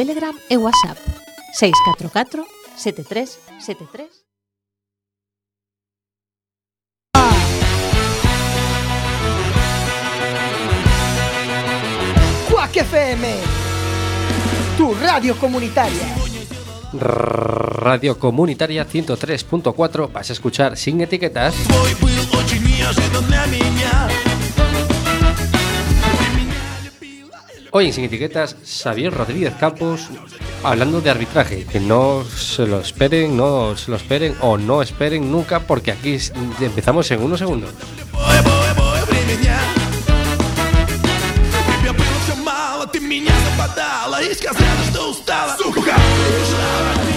Telegram e WhatsApp 644 73 73 Quack FM, tu radio comunitaria. Radio Comunitaria 103.4 vas a escuchar sin etiquetas. Hoy en Sin Etiquetas, Xavier Rodríguez Campos hablando de arbitraje. Que no se lo esperen, no se lo esperen o no esperen nunca porque aquí s- empezamos en unos segundos. Ты меня западала и сказала, что устала Сука! Me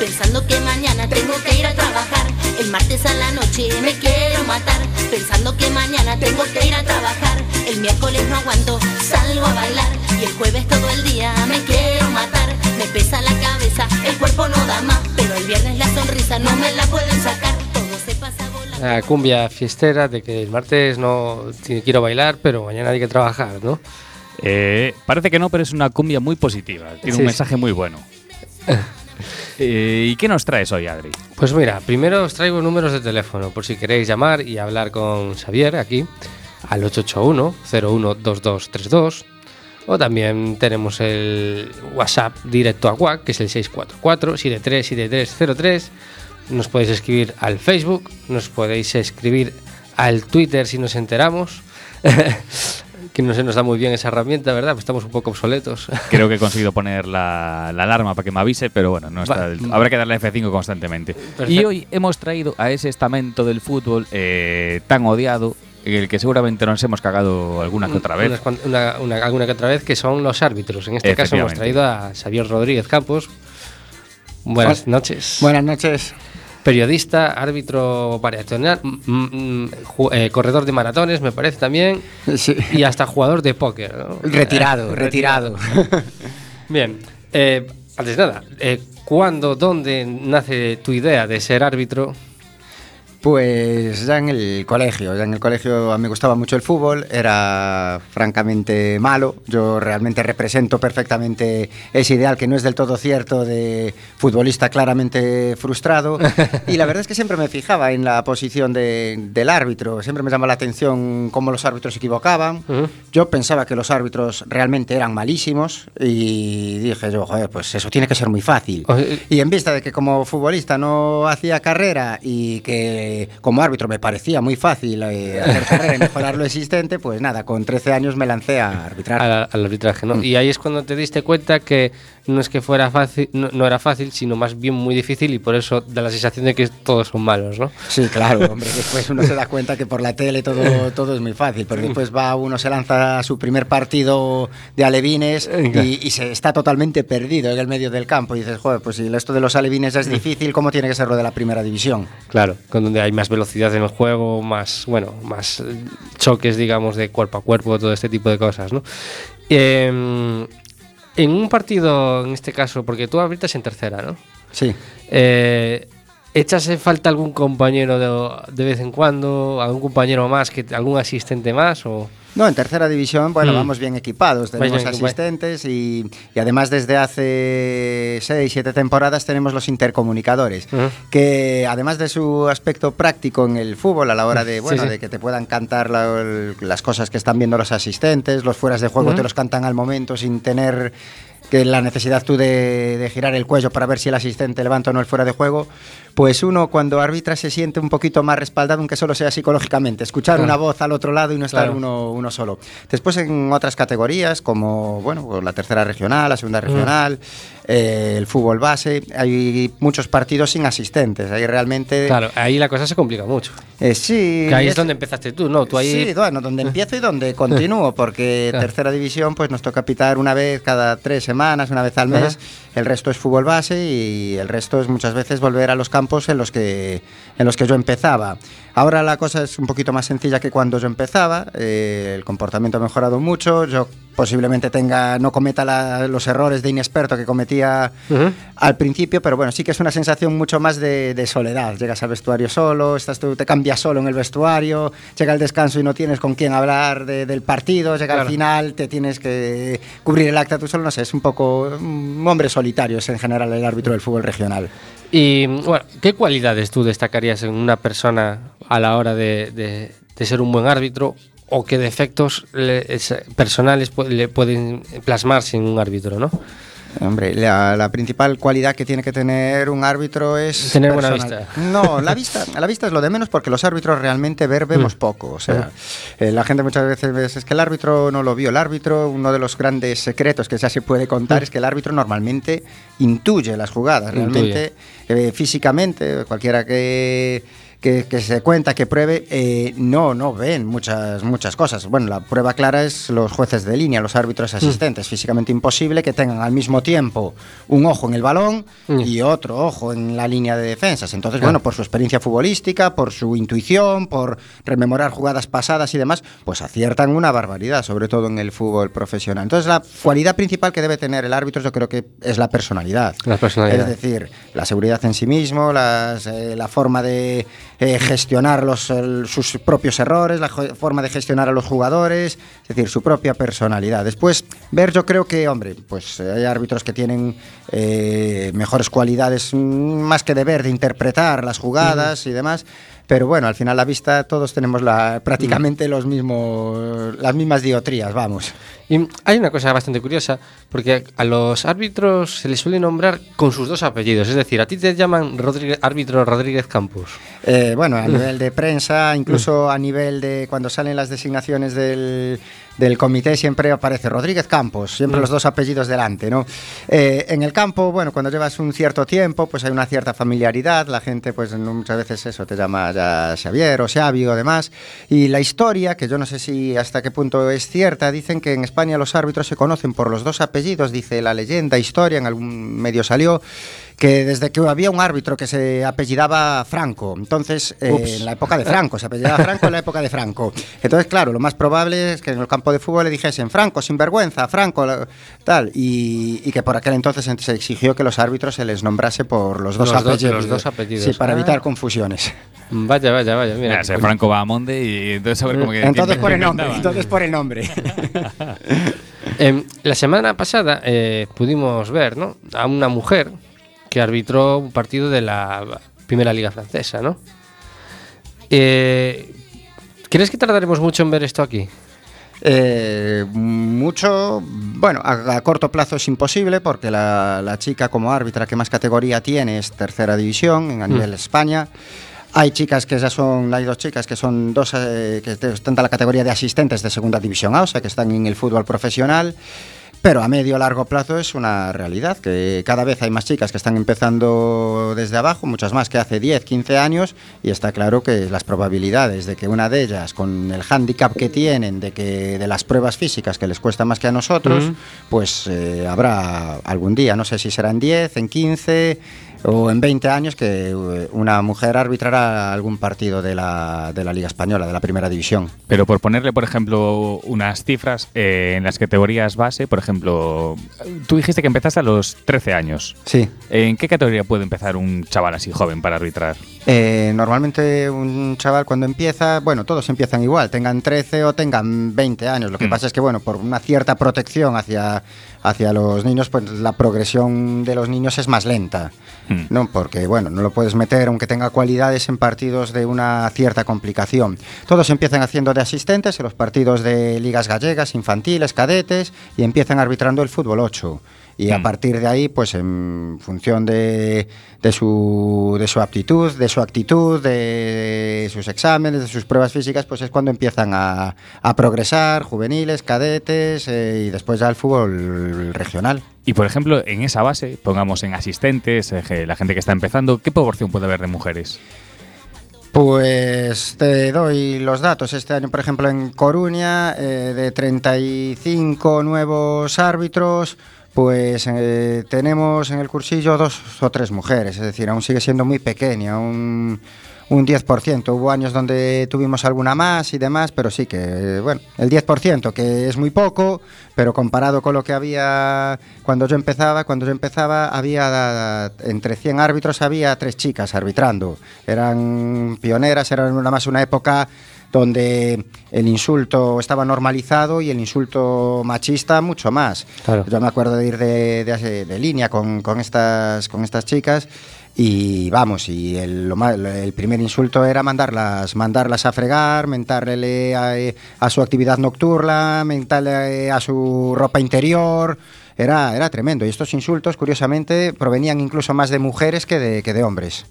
Pensando que mañana tengo que ir a trabajar. El martes a la noche me quiero matar pensando que mañana tengo que ir a trabajar. El miércoles no aguanto, salgo a bailar y el jueves todo el día me quiero matar. Me pesa la cabeza, el cuerpo no da más, pero el viernes la sonrisa no me la pueden sacar. Todo se pasa volando. La cumbia fiestera de que el martes no quiero bailar, pero mañana hay que trabajar, ¿no? Eh, parece que no, pero es una cumbia muy positiva. Tiene Sí, un mensaje muy bueno. Eh, ¿Y qué nos traes hoy, Adri? Pues mira, primero os traigo números de teléfono por si queréis llamar y hablar con Xavier aquí al 881-012232 o también tenemos el WhatsApp directo a WAC que es el 644-737303 nos podéis escribir al Facebook, nos podéis escribir al Twitter si nos enteramos que no se nos da muy bien esa herramienta, ¿verdad? Pues estamos un poco obsoletos. Creo que he conseguido poner la, la alarma para que me avise, pero bueno, no está del- habrá que darle F5 constantemente. Perfecto. Y hoy hemos traído a ese estamento del fútbol eh, tan odiado, en el que seguramente nos hemos cagado alguna que otra vez. Una- una- alguna que otra vez, que son los árbitros. En este caso hemos traído a Xavier Rodríguez Campos. Buenas noches. Buenas noches. Periodista, árbitro variacional, eh, corredor de maratones, me parece también, Sí. y hasta jugador de póker. ¿no? Retirado, Eh, retirado. Bien, eh, antes de nada, eh, ¿cuándo, dónde nace tu idea de ser árbitro? Pues ya en el colegio, ya en el colegio me gustaba mucho el fútbol, era francamente malo, yo realmente represento perfectamente ese ideal que no es del todo cierto de futbolista claramente frustrado y la verdad es que siempre me fijaba en la posición de- del árbitro, siempre me llamaba la atención cómo los árbitros se equivocaban, yo pensaba que los árbitros realmente eran malísimos y dije yo, joder, pues eso tiene que ser muy fácil. Y en vista de que como futbolista no hacía carrera y que como árbitro me parecía muy fácil eh, hacer carrera y mejorar lo existente, pues nada, con 13 años me lancé a arbitrar. al, al arbitraje, Mm. ¿no? Y ahí es cuando te diste cuenta que no es que fuera fácil, no, no era fácil, sino más bien muy difícil y por eso da la sensación de que todos son malos, ¿no? Sí, claro, hombre, después uno se da cuenta que por la tele todo, todo es muy fácil, pero después va uno, se lanza a su primer partido de alevines y, y se está totalmente perdido en el medio del campo y dices, joder, pues si esto de los alevines es difícil, ¿cómo tiene que ser lo de la primera división? Claro, con donde hay más velocidad en el juego, más, bueno, más eh, choques, digamos, de cuerpo a cuerpo, todo este tipo de cosas, ¿no? Eh, En un partido, en este caso, porque tú abritas en tercera, ¿no? Sí. Eh, ¿Échase falta algún compañero de, de, vez en cuando? ¿Algún compañero más? que ¿Algún asistente más? o...? No, en tercera división, bueno, Mm. vamos bien equipados, tenemos bien asistentes y, y además desde hace seis, siete temporadas tenemos los intercomunicadores, que además de su aspecto práctico en el fútbol a la hora de, bueno, sí. de que te puedan cantar la- el- las cosas que están viendo los asistentes, los fueras de juego te los cantan al momento sin tener que la necesidad tú de, de girar el cuello para ver si el asistente levanta o no el fuera de juego, pues uno cuando arbitra se siente un poquito más respaldado, aunque solo sea psicológicamente, escuchar Claro. una voz al otro lado y no estar Claro. uno, uno solo. Después en otras categorías, como bueno, la tercera regional, la segunda regional, eh, el fútbol base, hay muchos partidos sin asistentes. Ahí realmente... Claro, ahí la cosa se complica mucho. eh, sí. Que ahí es es- donde empezaste tú, ¿no? Tú ahí... Sí, bueno, donde empiezo y donde continúo, porque Claro. tercera división pues nos toca pitar una vez cada tres semanas, una vez al mes. Ajá. El resto es fútbol base y el resto es muchas veces volver a los campos en los que en los que yo empezaba. Ahora la cosa es un poquito más sencilla que cuando yo empezaba, eh, el comportamiento ha mejorado mucho, yo posiblemente tenga no cometa la- los errores de inexperto que cometía al principio, pero bueno, sí que es una sensación mucho más de, de soledad. Llegas al vestuario solo, estás tú, te cambias solo en el vestuario, llega el descanso y no tienes con quién hablar de- del partido, llega Claro. al final, te tienes que cubrir el acta tú solo, no sé, es un poco un hombre solitario, es en general el árbitro del fútbol regional. Y bueno, ¿qué cualidades tú destacarías en una persona a la hora de, ser un buen árbitro? ¿O qué defectos le- es- personales le pueden plasmarse en un árbitro, no? Hombre, la, la principal cualidad que tiene que tener un árbitro es Tener buena personal. vista. No, la vista, la vista es lo de menos porque los árbitros realmente ver vemos poco. O sea, eh, la gente muchas veces ve, es que el árbitro no lo vio. El árbitro, uno de los grandes secretos que ya se puede contar es que el árbitro normalmente intuye las jugadas. Realmente, eh, físicamente, cualquiera que que, que se cuenta, que pruebe, eh, no, no ven muchas, muchas cosas. Bueno, la prueba clara es los jueces de línea, los árbitros asistentes. Físicamente imposible que tengan al mismo tiempo un ojo en el balón Mm. y otro ojo en la línea de defensas. Entonces, bueno, por su experiencia futbolística, por su intuición, por rememorar jugadas pasadas y demás, pues aciertan una barbaridad, sobre todo en el fútbol profesional. Entonces, la cualidad principal que debe tener el árbitro yo creo que es la personalidad. La personalidad. Es decir, la seguridad en sí mismo, las, eh, la forma de eh, gestionar los, el- sus propios errores, la forma de gestionar a los jugadores, es decir, su propia personalidad. Después, ver, yo creo que, hombre, pues eh, hay árbitros que tienen eh, mejores cualidades, mm, más que de ver, de interpretar las jugadas y demás. Pero bueno, al final la vista todos tenemos la, prácticamente los mismos, las mismas diotrías, vamos. Y hay una cosa bastante curiosa, porque a los árbitros se les suele nombrar con sus dos apellidos. Es decir, a ti te llaman Rodríguez- árbitro Rodríguez Campos. Eh, bueno, a nivel de prensa, incluso a nivel de cuando salen las designaciones del, del comité, siempre aparece Rodríguez Campos, siempre los dos apellidos delante, ¿no? Eh, en el campo, bueno, cuando llevas un cierto tiempo, pues hay una cierta familiaridad, la gente, pues muchas veces eso, te llama ya Xavier o Xavi o demás, y la historia, que yo no sé si hasta qué punto es cierta, dicen que en España los árbitros se conocen por los dos apellidos, dice la leyenda, historia, en algún medio salió, que desde que había un árbitro que se apellidaba Franco, entonces eh, en la época de Franco, se apellidaba Franco en la época de Franco. Entonces, claro, lo más probable es que en el campo de fútbol le dijesen Franco, sinvergüenza, Franco, la- tal, y, y que por aquel entonces se exigió que los árbitros se les nombrase por los dos Los dos- apellidos. los dos apellidos. Sí, para Ah. evitar confusiones. Vaya, vaya, vaya. Mira, Mira, ese Franco va a Monde y entonces a ver cómo que. Entonces por el nombre, entonces por el nombre. Em, la semana pasada eh, pudimos ver ¿no? a una mujer que arbitró un partido de la Primera Liga Francesa, ¿no? Eh, ¿Crees que tardaremos mucho en ver esto aquí? Eh, mucho, bueno, a, a corto plazo es imposible porque la, la chica como árbitra que más categoría tiene es tercera división en- a nivel España. Hay chicas que ya son, hay dos chicas que son dos eh, que están en la categoría de asistentes de segunda división A, o sea que están en el fútbol profesional. Pero a medio largo plazo es una realidad, que cada vez hay más chicas que están empezando desde abajo, muchas más que hace 10, 15 años, y está claro que las probabilidades de que una de ellas, con el hándicap que tienen, de que de las pruebas físicas que les cuesta más que a nosotros, pues eh, habrá algún día, no sé si será en 10, en 15 o en 20 años que eh, una mujer arbitrará algún partido de la, de la Liga Española, de la Primera División. Pero por ponerle, por ejemplo, unas cifras eh, en las categorías base, por ejemplo, tú dijiste que empezaste a los 13 años. Sí. ¿En qué categoría puede empezar un chaval así joven para arbitrar? Eh, normalmente un chaval cuando empieza, bueno, todos empiezan igual, tengan 13 o tengan 20 años. Lo que Mm. pasa es que, bueno, por una cierta protección hacia, hacia los niños, pues la progresión de los niños es más lenta. Mm. ¿no? Porque, bueno, no lo puedes meter, aunque tenga cualidades, en partidos de una cierta complicación. Todos empiezan haciendo de asistentes en los partidos de ligas gallegas, infantiles, cadetes, y empiezan arbitrando el fútbol 8. Y a Mm. partir de ahí, pues en función de, de su, de su aptitud, de su actitud, de sus exámenes, de sus pruebas físicas, pues es cuando empiezan a, a progresar, juveniles, cadetes eh, y después ya el fútbol regional. Y por ejemplo, en esa base, pongamos en asistentes, eh, la gente que está empezando, ¿qué proporción puede haber de mujeres? Pues te doy los datos. Este año, por ejemplo, en Coruña, eh, de 35 nuevos árbitros, pues eh, tenemos en el cursillo dos o tres mujeres, es decir, aún sigue siendo muy pequeña, un, un 10%. Hubo años donde tuvimos alguna más y demás, pero sí que, bueno, el 10%, que es muy poco, pero comparado con lo que había cuando yo empezaba, cuando yo empezaba había entre 100 árbitros había tres chicas arbitrando. Eran pioneras, eran nada más una época donde el insulto estaba normalizado y el insulto machista mucho más. Claro. Yo me acuerdo de ir de, de- de línea con, con estas, con estas chicas y vamos, y el, el primer insulto era mandarlas, mandarlas a fregar, mentarle a, a su actividad nocturna, mentarle a su ropa interior. Era, era tremendo. Y estos insultos, curiosamente, provenían incluso más de mujeres que de, que de hombres.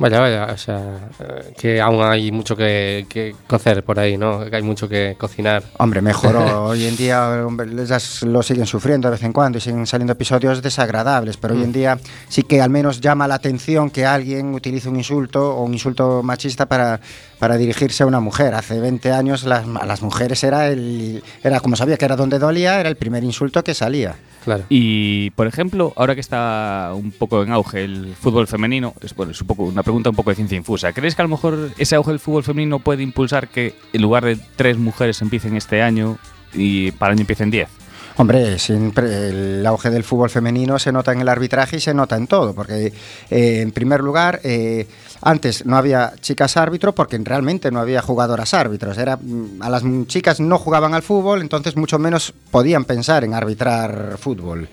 Vaya, vaya, o sea, eh, que aún hay mucho que, que cocer por ahí, ¿no? Que hay mucho que cocinar. Hombre, mejoró. Hoy en día hombre, ellas lo siguen sufriendo de vez en cuando y siguen saliendo episodios desagradables, pero hoy en día sí que al menos llama la atención que alguien utilice un insulto o un insulto machista para, para dirigirse a una mujer. Hace 20 años las, a las mujeres era, el, era como sabía que era donde dolía, era el primer insulto que salía. Claro. Y, por ejemplo, ahora que está un poco en auge el fútbol femenino, es, bueno, es un poco, una pregunta un poco de ciencia infusa. ¿Crees que a lo mejor ese auge del fútbol femenino puede impulsar que en lugar de tres mujeres empiecen este año y para el año empiecen diez? Hombre, siempre el auge del fútbol femenino se nota en el arbitraje y se nota en todo, porque eh, en primer lugar, eh, antes no había chicas árbitro porque realmente no había jugadoras árbitros. Era, mm, a las chicas no jugaban al fútbol, entonces mucho menos podían pensar en arbitrar fútbol.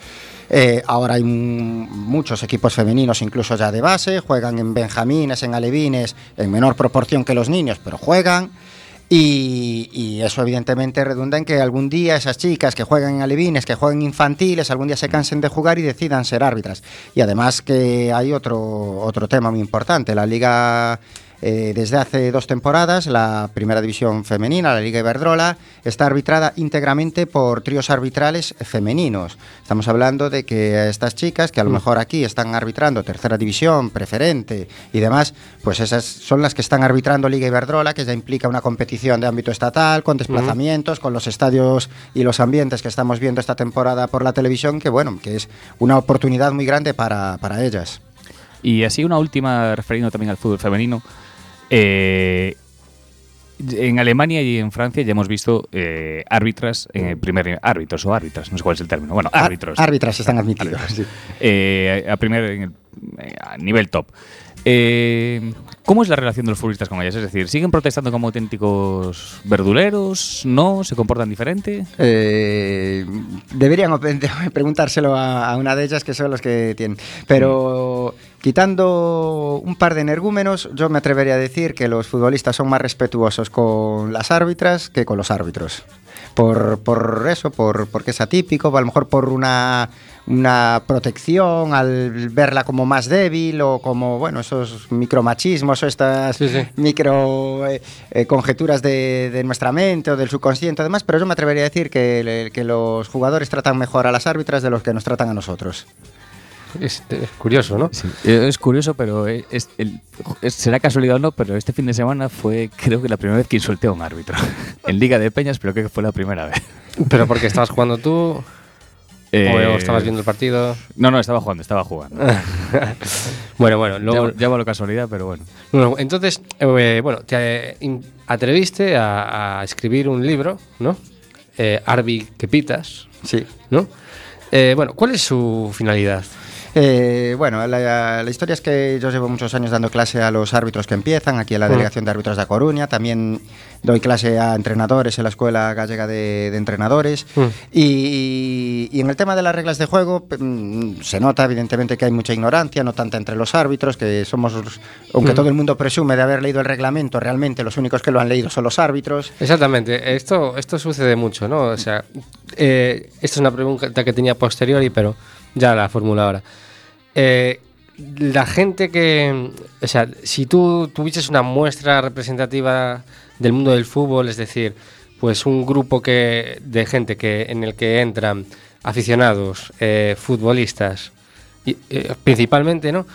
Eh, ahora hay muchos equipos femeninos, incluso ya de base, juegan en benjamines, en alevines, en menor proporción que los niños, pero juegan. Y, eso evidentemente redunda en que algún día esas chicas que juegan en alevines, que juegan infantiles, algún día se cansen de jugar y decidan ser árbitras. Y además que hay otro, otro tema muy importante. La liga, eh, desde hace dos temporadas, la primera división femenina, la Liga Iberdrola, está arbitrada íntegramente por tríos arbitrales femeninos. Estamos hablando de que estas chicas, que a lo mejor aquí están arbitrando tercera división, preferente y demás, pues esas son las que están arbitrando Liga Iberdrola, que ya implica una competición de ámbito estatal, con desplazamientos, con los estadios y los ambientes que estamos viendo esta temporada por la televisión, que bueno, que es una oportunidad muy grande para, para ellas. Y así una última referiendo también al fútbol femenino. Eh, en Alemania y en Francia ya hemos visto eh, árbitras en el primer nivel- árbitros o árbitras, no sé cuál es el término. Bueno, Ar- árbitros. árbitras están admitidos. Árbitros. Eh, a primer en el- eh, a nivel top. Eh, ¿Cómo es la relación de los futbolistas con ellas? Es decir, ¿siguen protestando como auténticos verduleros? ¿No? ¿Se comportan diferente? Eh, deberían preguntárselo a, a una de ellas, que son los que tienen. Pero quitando un par de energúmenos, yo me atrevería a decir que los futbolistas son más respetuosos con las árbitras que con los árbitros. Por, por eso, por, porque es atípico, a lo mejor por una, una protección al verla como más débil o como, bueno, esos micromachismos o estas Sí, sí. micro eh, eh, conjeturas de, de nuestra mente o del subconsciente además, pero yo me atrevería a decir que, que los jugadores tratan mejor a las árbitras de los que nos tratan a nosotros. Es, es curioso, ¿no? Eh, Es curioso, pero es, el- será casualidad o no, pero este fin de semana fue creo que la primera vez que insulté a un árbitro. en Liga de Peñas, pero creo que fue la primera vez. Pero porque estabas jugando tú Eh, o estabas viendo el partido. No, no, estaba jugando, estaba jugando. Bueno, bueno, luego. La casualidad, pero bueno. Bueno, entonces, eh, bueno, te eh, atreviste a, a escribir un libro, ¿no? Eh, Arbi que pitas, Sí. ¿no? Eh, bueno, ¿cuál es su finalidad? Eh, bueno, la, la historia es que yo llevo muchos años dando clase a los árbitros que empiezan aquí en la Mm. Delegación de Árbitros de A Coruña. También doy clase a entrenadores en la Escuela Gallega de, de Entrenadores. Mm. Y, y en el tema de las reglas de juego mm, se nota evidentemente que hay mucha ignorancia, no tanta entre los árbitros, que somos, aunque Mm. todo el mundo presume de haber leído el reglamento, realmente los únicos que lo han leído son los árbitros. Exactamente, esto, esto sucede mucho, ¿no? O sea, eh, esto es una pregunta que tenía posteriori, pero ya la formulo ahora. Eh, la gente que, o sea, si tú tuvieses una muestra representativa del mundo del fútbol, es decir, pues un grupo que, de gente que, en el que entran aficionados, eh, futbolistas, y, eh, principalmente, ¿no?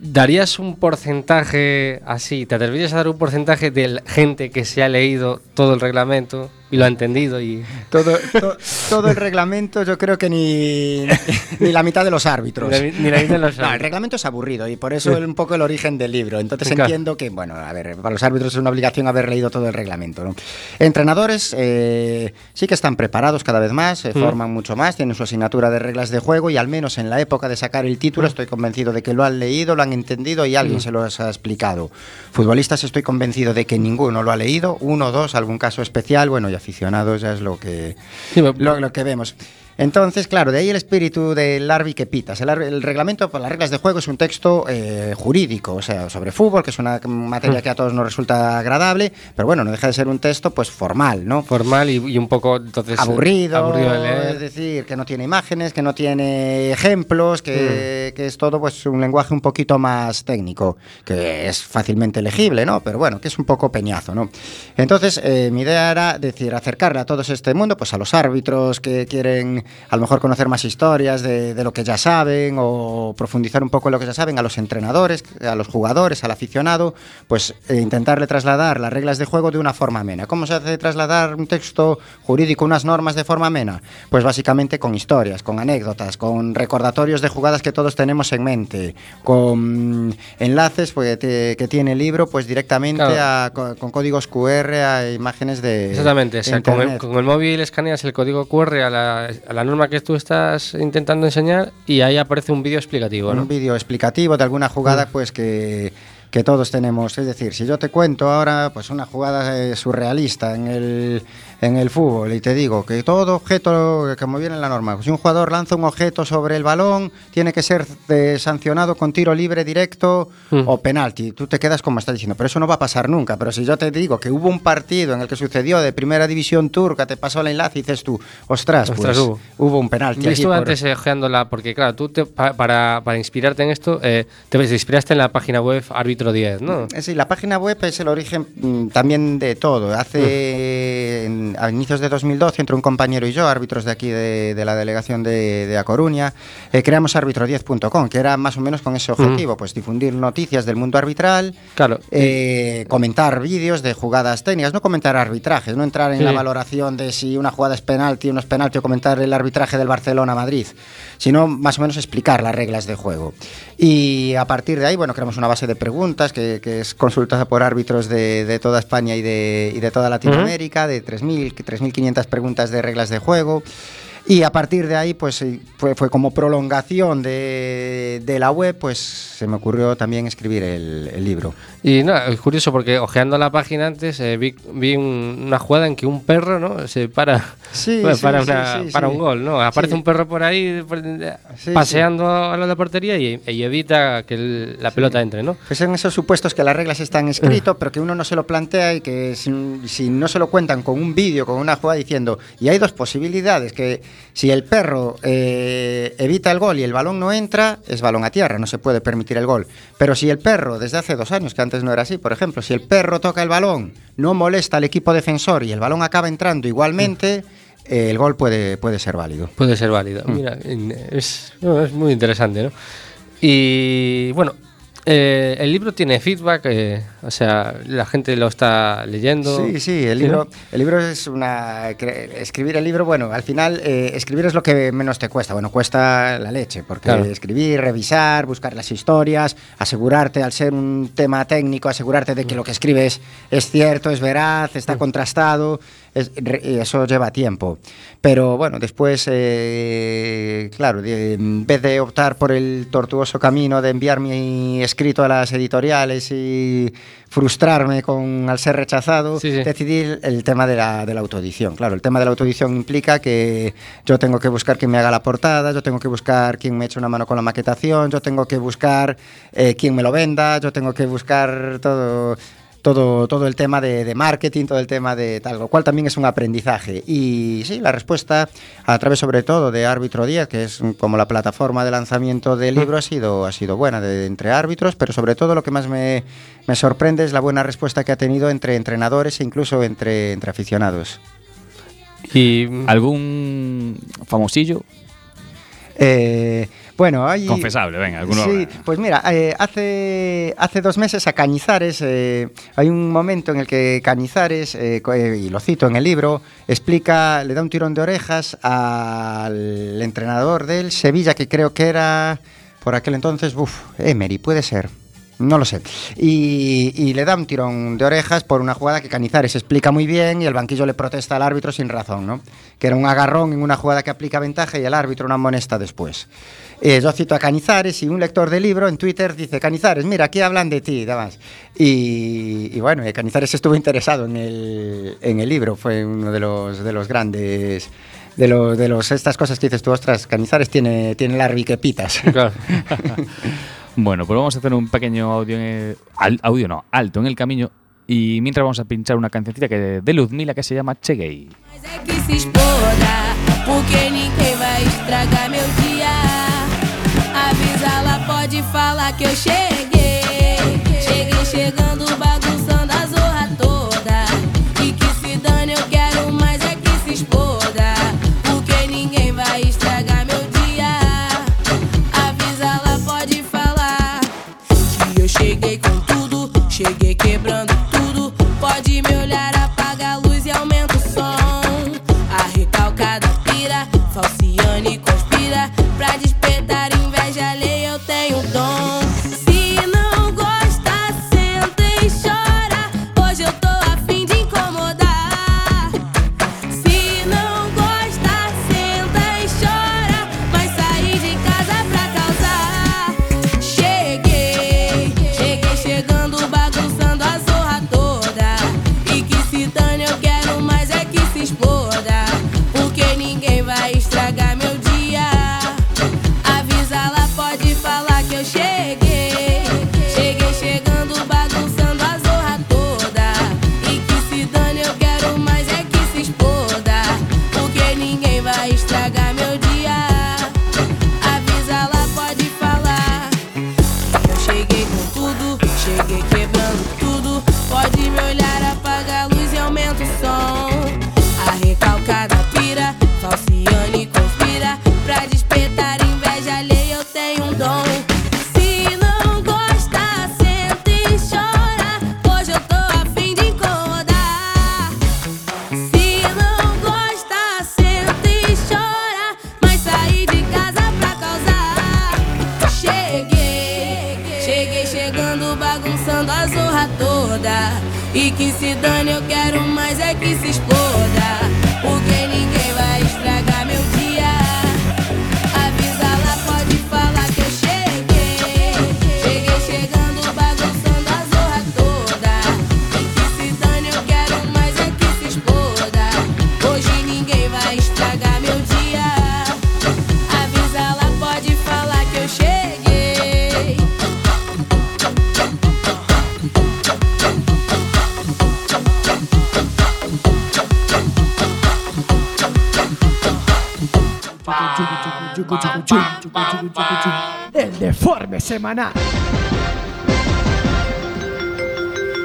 ¿Darías un porcentaje así? ¿Te atreverías a dar un porcentaje de gente que se ha leído todo el reglamento y lo ha entendido y Todo, to- todo el reglamento, yo creo que ni, ni la mitad de los árbitros. Ni la- ni la mitad de los No, el árbitros. reglamento es aburrido y por eso es un poco el origen del libro. Entonces Claro. entiendo que, bueno, a ver, para los árbitros es una obligación haber leído todo el reglamento. ¿no? Entrenadores eh, sí que están preparados cada vez más, se Mm. forman mucho más, tienen su asignatura de reglas de juego y al menos en la época de sacar el título Mm. estoy convencido de que lo han leído, lo han entendido y alguien se lo ha explicado. Futbolistas estoy convencido de que ninguno lo ha leído, uno o dos, algún caso especial, bueno, y aficionados ya es lo que, Sí, me- lo, lo que vemos. Entonces, claro, de ahí el espíritu del Arbi que pitas. El, el reglamento para las reglas de juego es un texto eh, jurídico, o sea, sobre fútbol, que es una materia que a todos nos resulta agradable, pero bueno, no deja de ser un texto pues formal, ¿no? formal y, y un poco entonces aburrido, aburrido de leer. es decir, que no tiene imágenes, que no tiene ejemplos, que, que es todo pues un lenguaje un poquito más técnico, que es fácilmente legible, ¿no? Pero bueno, que es un poco peñazo, ¿no? Entonces, eh, mi idea era decir, acercarle a todos este mundo, pues a los árbitros que quieren a lo mejor conocer más historias de, de lo que ya saben o profundizar un poco en lo que ya saben, a los entrenadores, a los jugadores, al aficionado, pues eh, intentarle trasladar las reglas de juego de una forma amena. ¿Cómo se hace trasladar un texto jurídico, unas normas de forma amena? Pues básicamente con historias, con anécdotas, con recordatorios de jugadas que todos tenemos en mente, con enlaces pues, que, que tiene el libro pues directamente Claro. a- con, con códigos QR a imágenes de Exactamente, o sea, con el, internet. con el móvil escaneas el código QR a la, a la norma que tú estás intentando enseñar y ahí aparece un vídeo explicativo, ¿no? un vídeo explicativo de alguna jugada Mm. pues que, que todos tenemos. Es decir, si yo te cuento ahora pues una jugada eh, surrealista en el, en el fútbol y te digo que todo objeto, como viene en la norma, si un jugador lanza un objeto sobre el balón, tiene que ser eh, sancionado con tiro libre directo Mm. o penalti. Tú te quedas como estás diciendo, pero eso no va a pasar nunca. Pero si yo te digo que hubo un partido en el que sucedió de primera división turca, te pasó el enlace y dices tú, ostras, Ostras, pues hubo. hubo. un penalti. Yo estuve por- antes eh, ojeándola porque, claro, tú te- pa- para, para inspirarte en esto, eh, te te inspiraste en la página web Árbitro 10, ¿no? Sí, la página web es el origen mm, también de todo. Hace en- a inicios de 2012, entre un compañero y yo, árbitros de aquí de, de la delegación de, de A Coruña, eh, creamos arbitro10.com, que era más o menos con ese objetivo, pues difundir noticias del mundo arbitral, Claro. eh, comentar vídeos de jugadas técnicas, no comentar arbitrajes, no entrar en Sí. la valoración de si una jugada es penalti o no es penalti o comentar el arbitraje del Barcelona-Madrid, sino más o menos explicar las reglas de juego. Y a partir de ahí, bueno, creamos una base de preguntas que, que es consultada por árbitros de, de toda España y de, y de toda Latinoamérica, de 3.000, 3.500 preguntas de reglas de juego. Y a partir de ahí, pues eh, fue, fue como prolongación de, de la web, pues se me ocurrió también escribir el, el libro. Y no, es curioso porque ojeando la página antes eh, vi, vi un- una jugada en que un perro ¿no? se para, Sí, bueno, sí, para, una- sí, para un gol, ¿no? Aparece un perro por ahí eh, paseando a la portería y, y evita que el- la pelota entre, ¿no? Pues son esos supuestos que las reglas están escritos, pero que uno no se lo plantea y que si, si no se lo cuentan con un vídeo, con una jugada diciendo, y hay dos posibilidades, que si el perro eh, evita el gol y el balón no entra, es balón a tierra, no se puede permitir el gol. Pero si el perro, desde hace dos años, que antes no era así, por ejemplo, si el perro toca el balón, no molesta al equipo defensor y el balón acaba entrando igualmente, eh, el gol puede, puede ser válido. Puede ser válido. Mira, en- es, no, es muy interesante, ¿no? Y bueno, eh, el libro tiene feedback, eh, o sea, la gente lo está leyendo. Sí, sí, el ¿Sí, libro, el libro es una... Escribir el libro, bueno, al final eh, escribir es lo que menos te cuesta. Bueno, cuesta la leche, porque Claro. escribir, revisar, buscar las historias, asegurarte, al ser un tema técnico, asegurarte de que lo que escribes es cierto, es veraz, está contrastado, es- eso lleva tiempo. Pero bueno, después, eh, claro, de- en vez de optar por el tortuoso camino de enviar mi escrito a las editoriales y frustrarme con al ser rechazado, Sí, sí. decidí el, tema de la, de la autoedición. Claro, el tema de la autoedición implica que yo tengo que buscar quién me haga la portada, yo tengo que buscar quién me eche una mano con la maquetación, yo tengo que buscar eh, quién me lo venda, yo tengo que buscar todo todo, todo el tema de, de marketing, todo el tema de tal, lo cual también es un aprendizaje. Y sí, la respuesta a través sobre todo de Árbitro 10, que es como la plataforma de lanzamiento del libro, ha sido, ha sido buena de, entre árbitros, pero sobre todo lo que más me, me sorprende es la buena respuesta que ha tenido entre entrenadores e incluso entre, entre aficionados. Y ¿Algún famosillo? Eh, Bueno, hay... Confesable, venga, alguno. Sí, pues mira, eh, hace, hace dos meses a Cañizares eh, hay un momento en el que Cañizares, eh, eh, y lo cito en el libro, explica, le da un tirón de orejas al entrenador del Sevilla, que creo que era por aquel entonces, uff, Emery, puede ser. No lo sé. Y, y le da un tirón de orejas por una jugada que Cañizares explica muy bien y el banquillo le protesta al árbitro sin razón, ¿no? Que era un agarrón en una jugada que aplica ventaja y el árbitro una amonesta después. Eh, yo cito a Cañizares y un lector de libro en Twitter dice, Cañizares, mira, aquí hablan de ti, demás. Y, y bueno, eh, Cañizares estuvo interesado en el, en el libro, fue uno de los, de los grandes... De los, de los, estas cosas que dices tú, ostras, Cañizares tiene, tiene el arbi que pitas. Claro. Bueno, pues vamos a hacer un pequeño audio, en el- al- audio no, alto en el camino. Y mientras vamos a pinchar una cancioncita que de Luzmila que se llama Che Gay. Cheguei. Semanal.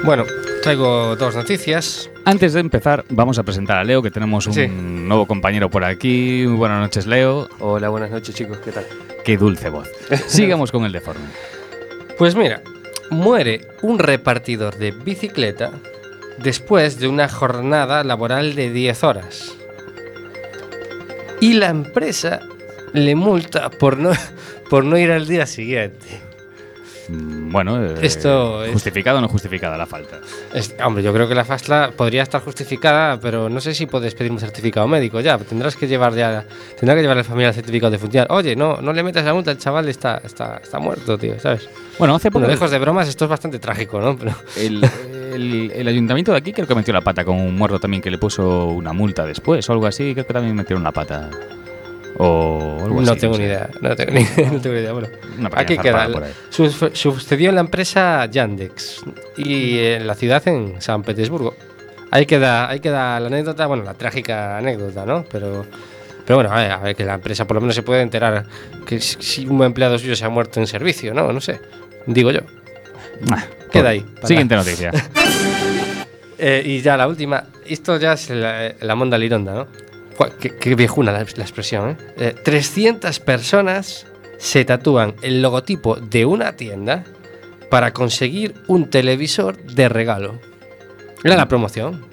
Bueno, traigo dos noticias. Antes de empezar, vamos a presentar a Leo, que tenemos un Sí. nuevo compañero por aquí. Muy buenas noches, Leo. Hola, buenas noches, chicos. ¿Qué tal? Qué dulce voz. Sigamos con el deforme. Pues mira, muere un repartidor de bicicleta después de una jornada laboral de 10 horas. Y la empresa le multa por no, por no ir al día siguiente. Mm, Bueno, eh, Esto es- justificado o no justificada la falta. Es- hombre, yo creo que la FASTLA podría estar justificada, pero no sé si puedes pedir un certificado médico ya. Tendrás que llevar ya, tendrá que llevar la familia el certificado de funcionar. Oye, no, no le metas la multa, el chaval está, está, está muerto, tío, ¿sabes? Bueno, hace poco Bueno, lejos de bromas, esto es bastante trágico, ¿no? Pero, el, el- el ayuntamiento de aquí creo que metió la pata con un muerto también que le puso una multa después o algo así. Creo que también metieron la pata. O algo no así, tengo sé. ni idea, no tengo ni, no tengo ni idea. Bueno, aquí queda. Sucedió en la empresa Yandex y en la ciudad en San Petersburgo. Ahí queda, ahí queda la anécdota, bueno, la trágica anécdota, ¿no? Pero, pero bueno, a ver, a ver, que la empresa por lo menos se puede enterar que si un empleado suyo se ha muerto en servicio, ¿no? No sé, digo yo. Ah, Queda bueno. ahí, para- Siguiente noticia. Eh, y ya la última, esto ya es la, la monda lironda, ¿no? Qué, qué viejuna la, la expresión, ¿eh? Eh, 300 personas se tatúan el logotipo de una tienda para conseguir un televisor de regalo. Era la promoción.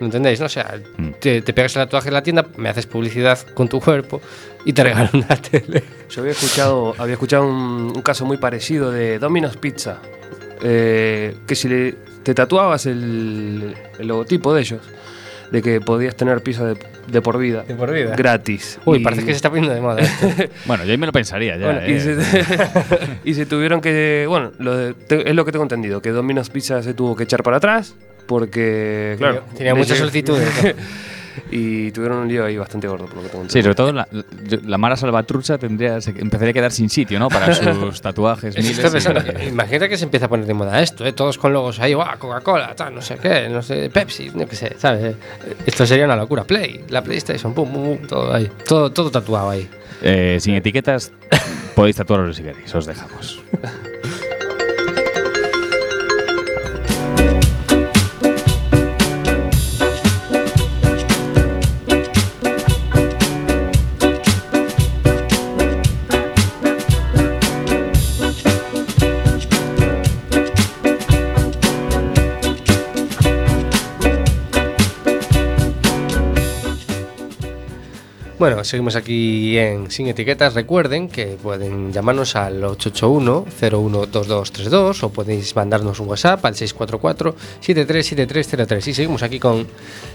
¿Lo entendéis? No? O sea, Mm. te, te pegas el tatuaje en la tienda, me haces publicidad con tu cuerpo y te regalo una tele. Yo había escuchado, había escuchado un, un caso muy parecido de Domino's Pizza. eh, que si le- te tatuabas el, el logotipo de ellos, de que podías tener pizza de, de por vida. De por vida. Gratis. Uy, Y- parece que se está poniendo de moda. esto. Bueno, yo ahí me lo pensaría ya. Bueno, y, eh. se, y se tuvieron que. Bueno, lo de- te- es lo que tengo entendido, que Domino's Pizza se tuvo que echar para atrás porque, claro. Tenía le muchas solicitudes. y tuvieron un lío ahí bastante gordo, por lo que tengo Sí, sobre todo la, la- Mara Salvatrucha tendría, se empezaría a quedar sin sitio, ¿no? Para sus tatuajes. Es que miles y- imagínate que se empieza a poner de moda esto, ¿eh? todos con logos ahí, ¡guau! Coca-Cola, tal, no sé qué, no sé, Pepsi, no qué sé, ¿sabes? Esto sería una locura. Play, la PlayStation, pum, pum, pum, todo ahí, todo, todo tatuado ahí. Eh, sin etiquetas, podéis tatuarlo si queréis, os dejamos. Bueno, seguimos aquí en Sin Etiquetas. Recuerden que pueden llamarnos al 881-012232 o podéis mandarnos un WhatsApp al 644-737303. Y seguimos aquí con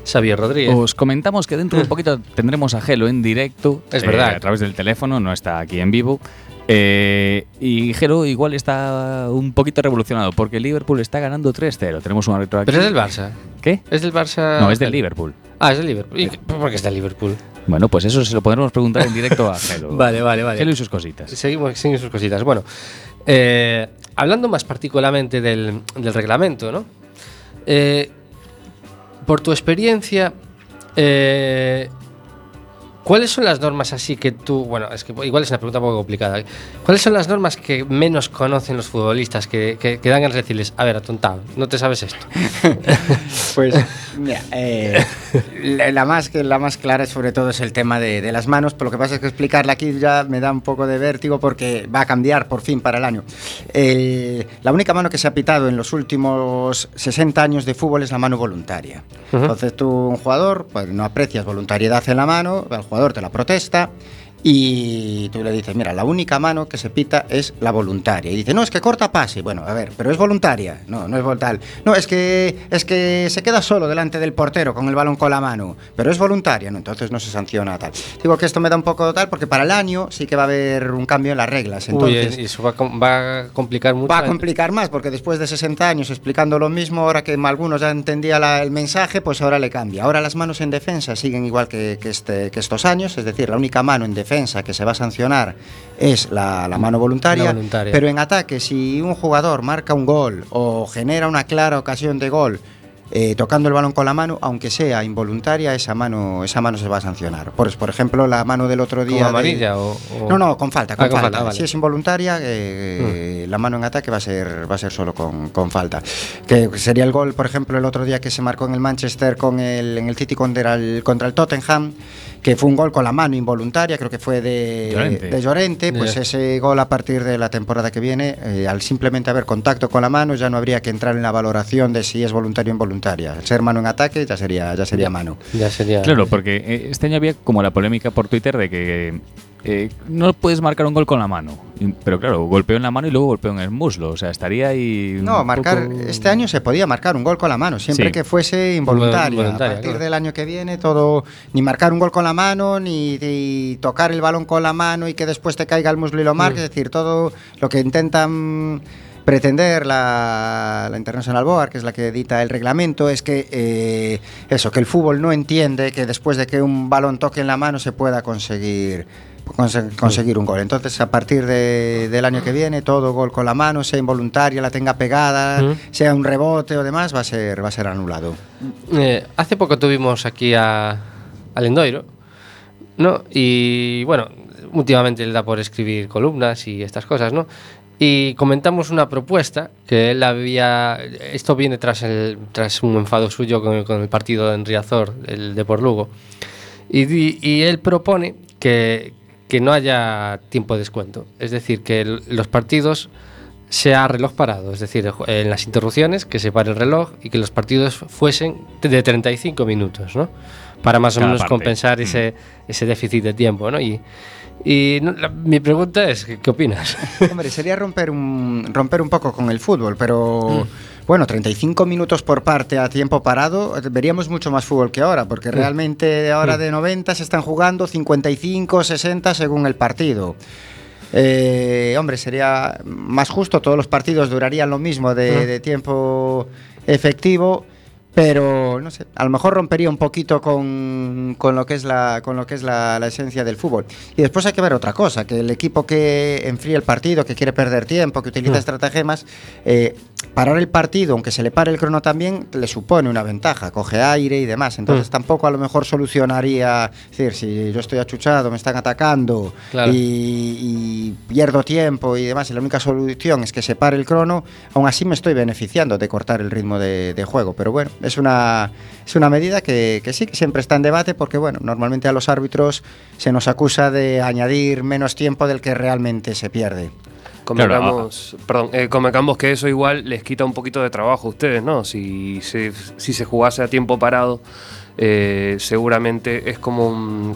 Xavier Rodríguez. Os comentamos que dentro de un poquito tendremos a Gelo en directo. Es eh, verdad. a través del teléfono, no está aquí en vivo. Eh, y Gelo igual está un poquito revolucionado porque Liverpool está ganando 3-0. Tenemos un árbitro aquí. Pero es del Barça. ¿Qué? ¿Es del Barça? No, es del Liverpool. Ah, es del Liverpool. ¿Y por qué es del Liverpool? Bueno, pues eso se lo podremos preguntar en directo a Gelo. Vale, vale, vale. Gelo y sus cositas. Seguimos sin sus cositas. Bueno, eh, hablando más particularmente del, del reglamento, ¿no? Eh, por tu experiencia, eh, ¿cuáles son las normas así que tú, bueno, es que igual es una pregunta un poco complicada, ¿cuáles son las normas que menos conocen los futbolistas que, que, que dan ganas de decirles, a ver, atontado, no te sabes esto? Pues mira, eh, la, más, la más clara sobre todo es el tema de, de las manos, pero lo que pasa es que explicarla aquí ya me da un poco de vértigo porque va a cambiar por fin para el año. El- la única mano que se ha pitado en los últimos 60 años de fútbol es la mano voluntaria. Ujú. Entonces tú, un jugador, pues no aprecias voluntariedad en la mano, el jugador te la protesta. Y tú le dices, mira, la única mano que se pita es la voluntaria. Y dice, no, es que corta pase. Bueno, a ver, pero es voluntaria. No, no es voluntaria. No, es que, es que se queda solo delante del portero con el balón con la mano. Pero es voluntaria, ¿no? Entonces no se sanciona tal. Digo que esto me da un poco tal porque para el año sí que va a haber un cambio en las reglas. Entonces, Uy, y eso va va a complicar mucho. Va a complicar más porque después de 60 años explicando lo mismo, ahora que algunos ya entendía la- el mensaje, pues ahora le cambia. Ahora las manos en defensa siguen igual que, que este, que estos años, es decir, la única mano en defensa que se va a sancionar es la, la mano voluntaria, La voluntaria. pero en ataque si un jugador marca un gol o genera una clara ocasión de gol eh, tocando el balón con la mano, aunque sea involuntaria, esa mano, esa mano se va a sancionar. Por, por ejemplo, la mano del otro ¿Con día... de- amarilla o, o- no, no, con falta, con Ah, con falta. falta, vale. Si es involuntaria, eh, la mano en ataque va a ser, va a ser solo con, con falta. Que sería el gol, por ejemplo, el otro día que se marcó en el Manchester con el, en el City contra el, contra el Tottenham, que fue un gol con la mano involuntaria, creo que fue de Llorente. de Llorente, pues ese gol a partir de la temporada que viene, eh, al simplemente haber contacto con la mano, ya no habría que entrar en la valoración de si es voluntario o involuntaria. Al ser mano en ataque, ya sería, ya sería mano. Ya sería. Claro, porque eh, este año había como la polémica por Twitter de que eh, no puedes marcar un gol con la mano. Pero claro, golpeo en la mano y luego golpeo en el muslo. O sea, estaría ahí. No, marcar poco- este año se podía marcar un gol con la mano, siempre Sí. que fuese involuntario. Involuntaria, a partir claro. del año que viene, todo ni marcar un gol con la mano, ni, ni tocar el balón con la mano y que después te caiga el muslo y lo marques. Es decir, todo lo que intentan pretender la, la International Board, que es la que edita el reglamento, es que eh, eso, que el fútbol no entiende que después de que un balón toque en la mano se pueda conseguir conse- conseguir un gol. Entonces, a partir de- del año que viene, todo gol con la mano, sea involuntaria, la tenga pegada, Ujú. sea un rebote o demás, va a ser, va a ser anulado. Eh, hace poco tuvimos aquí a, a Lendoiro, ¿no? Y bueno, últimamente él da por escribir columnas y estas cosas, ¿no? Y comentamos una propuesta que él había. Esto viene tras, el, tras un enfado suyo con, con el partido en Riazor, el de por Lugo. Y, y él propone que, que no haya tiempo de descuento. Es decir, que el- los partidos sea reloj parado, es decir, en las interrupciones que se pare el reloj y que los partidos fuesen de 35 minutos, ¿no? Para más o menos parte. compensar ese, ese déficit de tiempo, ¿no? Y, y no, la- mi pregunta es, ¿qué, qué opinas? Hombre, sería romper un, romper un poco con el fútbol, pero bueno, 35 minutos por parte a tiempo parado, veríamos mucho más fútbol que ahora, porque realmente ahora de 90 se están jugando 55, 60 según el partido. Eh, hombre, sería más justo, todos los partidos durarían lo mismo de, de tiempo efectivo. Pero no sé, a lo mejor rompería un poquito con, con lo que es la con lo que es la, la esencia del fútbol. Y después hay que ver otra cosa, que el equipo que enfría el partido, que quiere perder tiempo, que utiliza estratagemas, eh, parar el partido, aunque se le pare el crono también, le supone una ventaja, coge aire y demás. Entonces tampoco a lo mejor solucionaría, es decir, si yo estoy achuchado, me están atacando Claro. y, y pierdo tiempo y demás, y la única solución es que se pare el crono, aún así me estoy beneficiando de cortar el ritmo de, de juego. Pero bueno, es una, es una medida que, que sí, que siempre está en debate porque, bueno, normalmente a los árbitros se nos acusa de añadir menos tiempo del que realmente se pierde. Convengamos, perdón, eh, convengamos que eso igual les quita un poquito de trabajo a ustedes, ¿no? Si se, si se jugase a tiempo parado, eh, seguramente es como un,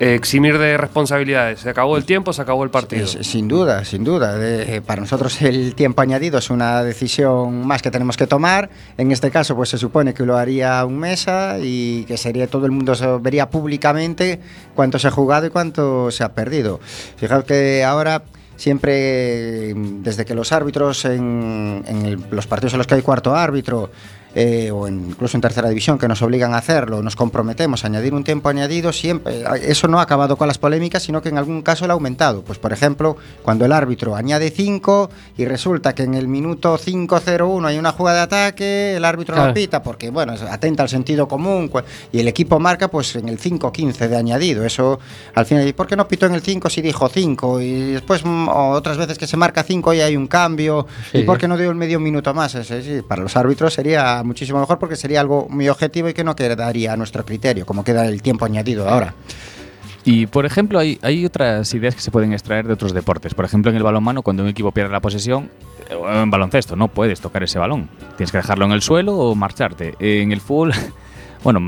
eximir de responsabilidades. Se acabó el tiempo, se acabó el partido. Sin duda, sin duda. Eh, para nosotros el tiempo añadido es una decisión más que tenemos que tomar. En este caso, pues se supone que lo haría un mesa y que sería todo el mundo se vería públicamente cuánto se ha jugado y cuánto se ha perdido. Fijaos que ahora siempre, desde que los árbitros en, los partidos en los que hay cuarto árbitro, eh, o incluso en tercera división, que nos obligan a hacerlo, nos comprometemos a añadir un tiempo añadido, siempre eso no ha acabado con las polémicas, sino que en algún caso lo ha aumentado. Pues por ejemplo, cuando el árbitro añade 5 y resulta que en el minuto 5.01 hay una jugada de ataque, el árbitro Claro. no pita porque bueno, atenta al sentido común y el equipo marca pues en el 5.15 de añadido. Eso al final, ¿y por qué no pitó en el 5 si dijo 5? Y después mm, otras veces que se marca 5 y hay un cambio. Sí. ¿Y por qué no dio el medio minuto más? Ese, sí, para los árbitros sería muchísimo mejor porque sería algo muy objetivo y que no quedaría a nuestro criterio, como queda el tiempo añadido ahora. Y por ejemplo, hay, hay otras ideas que se pueden extraer de otros deportes. Por ejemplo, en el balonmano, cuando un equipo pierde la posesión, eh, en baloncesto, no puedes tocar ese balón. Tienes que dejarlo en el suelo o marcharte. En el fútbol, bueno,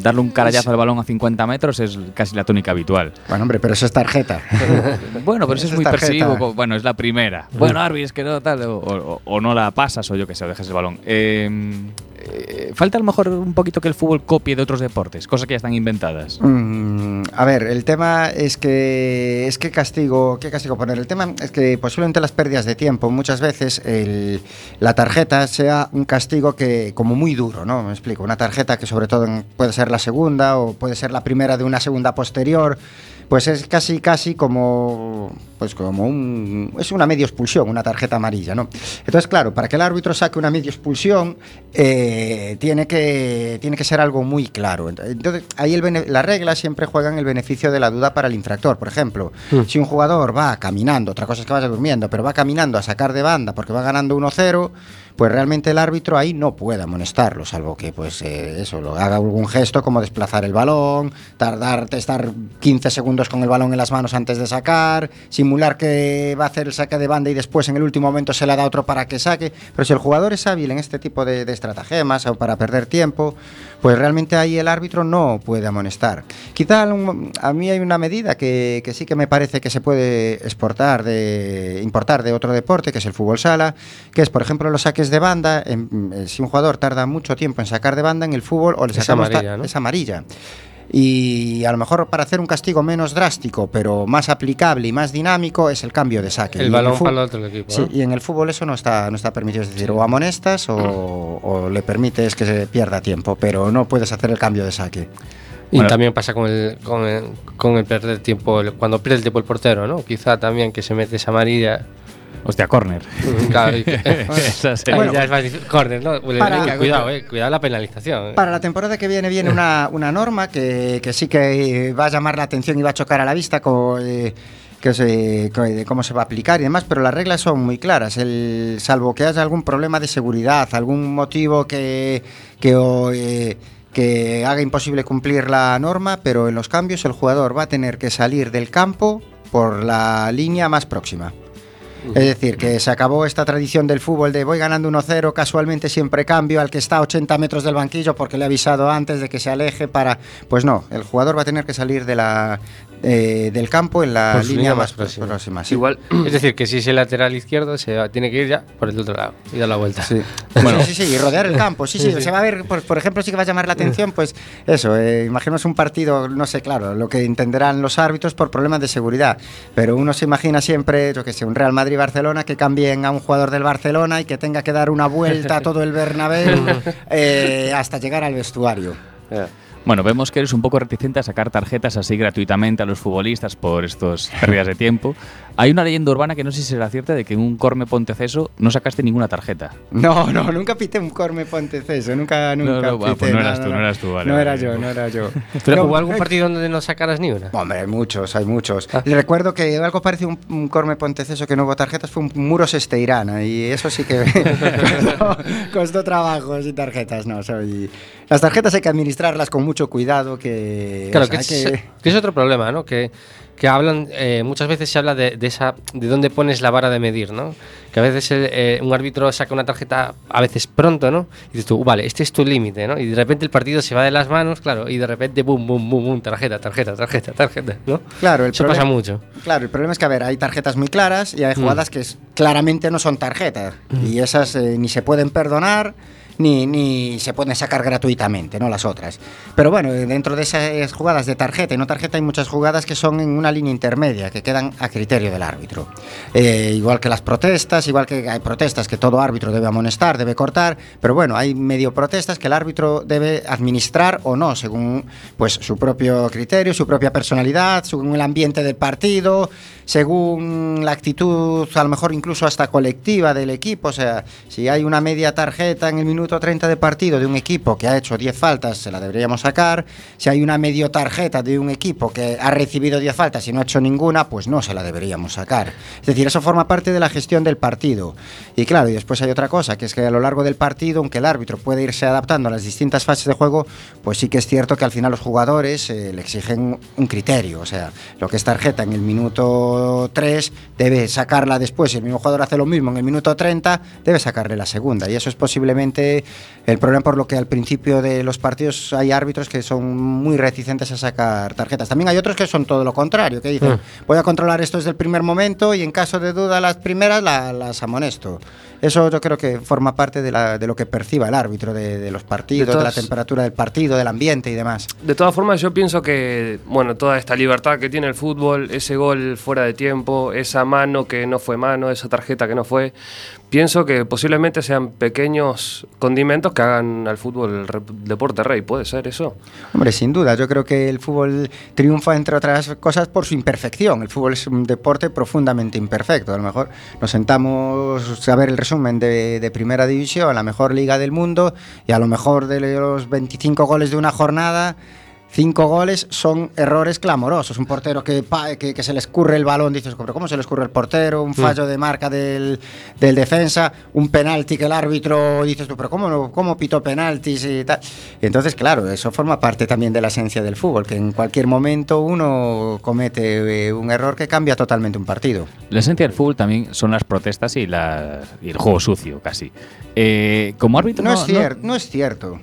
darle un carayazo al balón a 50 metros es casi la tónica habitual. Bueno, hombre, pero eso es tarjeta. Bueno, pero eso es muy tarjeta. persivo. co- Bueno, es la primera. Bueno, Arby, es que no tal. O, o- o no la pasas o yo que sé, o dejas el balón. Eh, eh, falta a lo mejor un poquito que el fútbol copie de otros deportes, cosas que ya están inventadas. Mm, a ver, el tema es que es que castigo, qué castigo poner. El tema es que posiblemente las pérdidas de tiempo muchas veces el- la tarjeta sea un castigo que como muy duro, ¿no? Me explico. Una tarjeta que sobre todo puede ser la segunda o puede ser la primera de una segunda posterior. Pues es casi casi como pues como un es una medio expulsión, una tarjeta amarilla, ¿no? Entonces, claro, para que el árbitro saque una medio expulsión eh, tiene que tiene que ser algo muy claro. Entonces, ahí el las reglas siempre juegan el beneficio de la duda para el infractor. Por ejemplo, si un jugador va caminando, otra cosa es que vaya durmiendo, pero va caminando a sacar de banda porque va ganando 1-0, pues realmente el árbitro ahí no puede amonestarlo, salvo que pues eh, eso, lo haga algún gesto como desplazar el balón, tardar, estar 15 segundos con el balón en las manos antes de sacar, simular que va a hacer el saque de banda y después en el último momento se le da otro para que saque. Pero si el jugador es hábil en este tipo de, estratagemas o para perder tiempo, pues realmente ahí el árbitro no puede amonestar. Quizá a mí hay una medida que, que sí que me parece que se puede exportar de, importar de otro deporte, que es el fútbol sala, que es, por ejemplo, los saques de banda. en- eh, si un jugador tarda mucho tiempo en sacar de banda en el fútbol, o le Es sacamos ta- amarilla, ¿no? es amarilla. Y a lo mejor para hacer un castigo menos drástico, pero más aplicable y más dinámico, es el cambio de saque. Y El en balón fútbol- para el otro equipo. Sí, y en el fútbol eso no está, no está permitido. Es decir, o amonestas o, o le permites que se pierda tiempo, pero no puedes hacer el cambio de saque. Y Bueno. también pasa con el, con el, con el perder tiempo, el- cuando pierde el tiempo el portero, ¿no? Quizá también que se mete esa amarilla. Hostia, corner. Claro, y que- Esa sería- Ahí Bueno, ya es más difícil. Córner, ¿no? Pues, para- eh, cuidado, eh, cuidado la penalización. eh. Para la temporada que viene viene una, una norma que, que sí que va a llamar la atención y va a chocar a la vista con, eh, que se- de cómo se va a aplicar y demás, pero las reglas son muy claras. El, salvo que haya algún problema de seguridad, algún motivo que, que, o, eh, que haga imposible cumplir la norma, pero en los cambios el jugador va a tener que salir del campo por la línea más próxima. Es decir, que se acabó esta tradición del fútbol de voy ganando 1-0, casualmente siempre cambio al que está a 80 metros del banquillo porque le he avisado antes de que se aleje para... Pues no, el jugador va a tener que salir de la, eh, del campo en la línea línea más más próxima. próxima. sí. Igual, Es decir, que si es el lateral izquierdo, se va- tiene que ir ya por el otro lado y dar la vuelta. Sí. Bueno. sí, sí, sí, y rodear el campo. Sí, sí, se va a ver, por, por ejemplo, sí que va a llamar la atención, pues eso, eh, imaginemos un partido, no sé, claro, lo que entenderán los árbitros por problemas de seguridad, pero uno se imagina siempre, yo que sé, un Real Madrid-Barcelona que cambien a un jugador del Barcelona y que tenga que dar una vuelta a todo el Bernabéu eh, hasta llegar al vestuario. eh, Bueno, vemos que eres un poco reticente a sacar tarjetas así gratuitamente a los futbolistas por estos pérdidas de tiempo. Hay una leyenda urbana que no sé si será cierta de que en un Corme Ponteceso no sacaste ninguna tarjeta. No, no, nunca pité un Corme Ponteceso, nunca, nunca no, ah, pité, pues no eras tú, no eras tú, vale, no era vale. yo, no era yo. Pero No, hubo algún eh, partido donde no sacaras ni una. Hombre, hay muchos, hay muchos. Ah. Le recuerdo que algo parecido a un, un Corme Ponteceso que no hubo tarjetas fue un Muros Esteirana y eso sí que costó, costó trabajo sin tarjetas. No, soy... Las tarjetas hay que administrarlas con mucho cuidado que... Claro, o sea, que, es, que es otro problema, ¿no? Que, que hablan, eh, muchas veces se habla de, de esa, de dónde pones la vara de medir, ¿no? Que a veces el, eh, un árbitro saca una tarjeta a veces pronto, ¿no? Y dices tú, vale, este es tu límite, ¿no? Y de repente el partido se va de las manos, claro, y de repente, boom, boom, boom, boom, tarjeta, tarjeta, tarjeta, tarjeta, ¿no? Claro, el Eso problema- pasa mucho. Claro, el problema es que, a ver, hay tarjetas muy claras y hay Mm. jugadas que es- claramente no son tarjetas. Y esas eh, ni se pueden perdonar ni, ni se pueden sacar gratuitamente, ¿no? Las otras. Pero bueno, eh, dentro de esas jugadas de tarjeta y no tarjeta hay muchas jugadas que son en una línea intermedia, que quedan a criterio del árbitro. Eh, igual que las protestas, igual que hay protestas que todo árbitro debe amonestar, debe cortar, pero bueno, hay medio protestas que el árbitro debe administrar o no, según pues su propio criterio, su propia personalidad, según el ambiente del partido, según la actitud, a lo mejor incluso hasta colectiva del equipo. O sea, si hay una media tarjeta en el minuto 30 de partido de un equipo que ha hecho 10 faltas, se la deberíamos sacar. Si hay una medio tarjeta de un equipo que ha recibido 10 faltas y no ha hecho ninguna, pues no se la deberíamos sacar. Es decir, eso forma parte de la gestión del partido. Y claro, y después hay otra cosa, que es que a lo largo del partido, aunque el árbitro puede irse adaptando a las distintas fases de juego, pues sí que es cierto que al final los jugadores eh, le exigen un criterio. O sea, lo que es tarjeta en el minuto 3 debe sacarla después. Si el mismo jugador hace lo mismo en el minuto 30, debe sacarle la segunda. Y eso es posiblemente el problema por lo que al principio de los partidos hay árbitros que son muy reticentes a sacar tarjetas. También hay otros que son todo lo contrario, que dicen, voy a controlar esto desde el primer momento y en caso de duda las primeras la- las amonesto. Eso yo creo que forma parte de, la- de lo que perciba el árbitro de, de los partidos, de, De la temperatura del partido, del ambiente y demás. De todas formas, yo pienso que, bueno, toda esta libertad que tiene el fútbol, ese gol fuera de tiempo, esa mano que no fue mano, esa tarjeta que no fue, pienso que posiblemente sean pequeños condimentos que hagan al fútbol el deporte rey. ¿Puede ser eso? Hombre, sin duda, yo creo que el fútbol triunfa, entre otras cosas, por su imperfección. El fútbol es un deporte profundamente imperfecto. A lo mejor nos sentamos a ver el resumen de, de, primera división, la mejor liga del mundo, y a lo mejor de los 25 goles de una jornada, Cinco goles son errores clamorosos. Un portero que, que, que se le escurre el balón, dices, pero ¿cómo se le escurre el portero? Un fallo de marca del, del defensa, un penalti que el árbitro, dices tú, pero ¿cómo, no- cómo pitó penaltis y tal? Y entonces, claro, eso forma parte también de la esencia del fútbol, que en cualquier momento uno comete eh, un error que cambia totalmente un partido. La esencia del fútbol también son las protestas y, la- y el juego sucio, casi. Eh, como árbitro No, es cierto, no es cierto.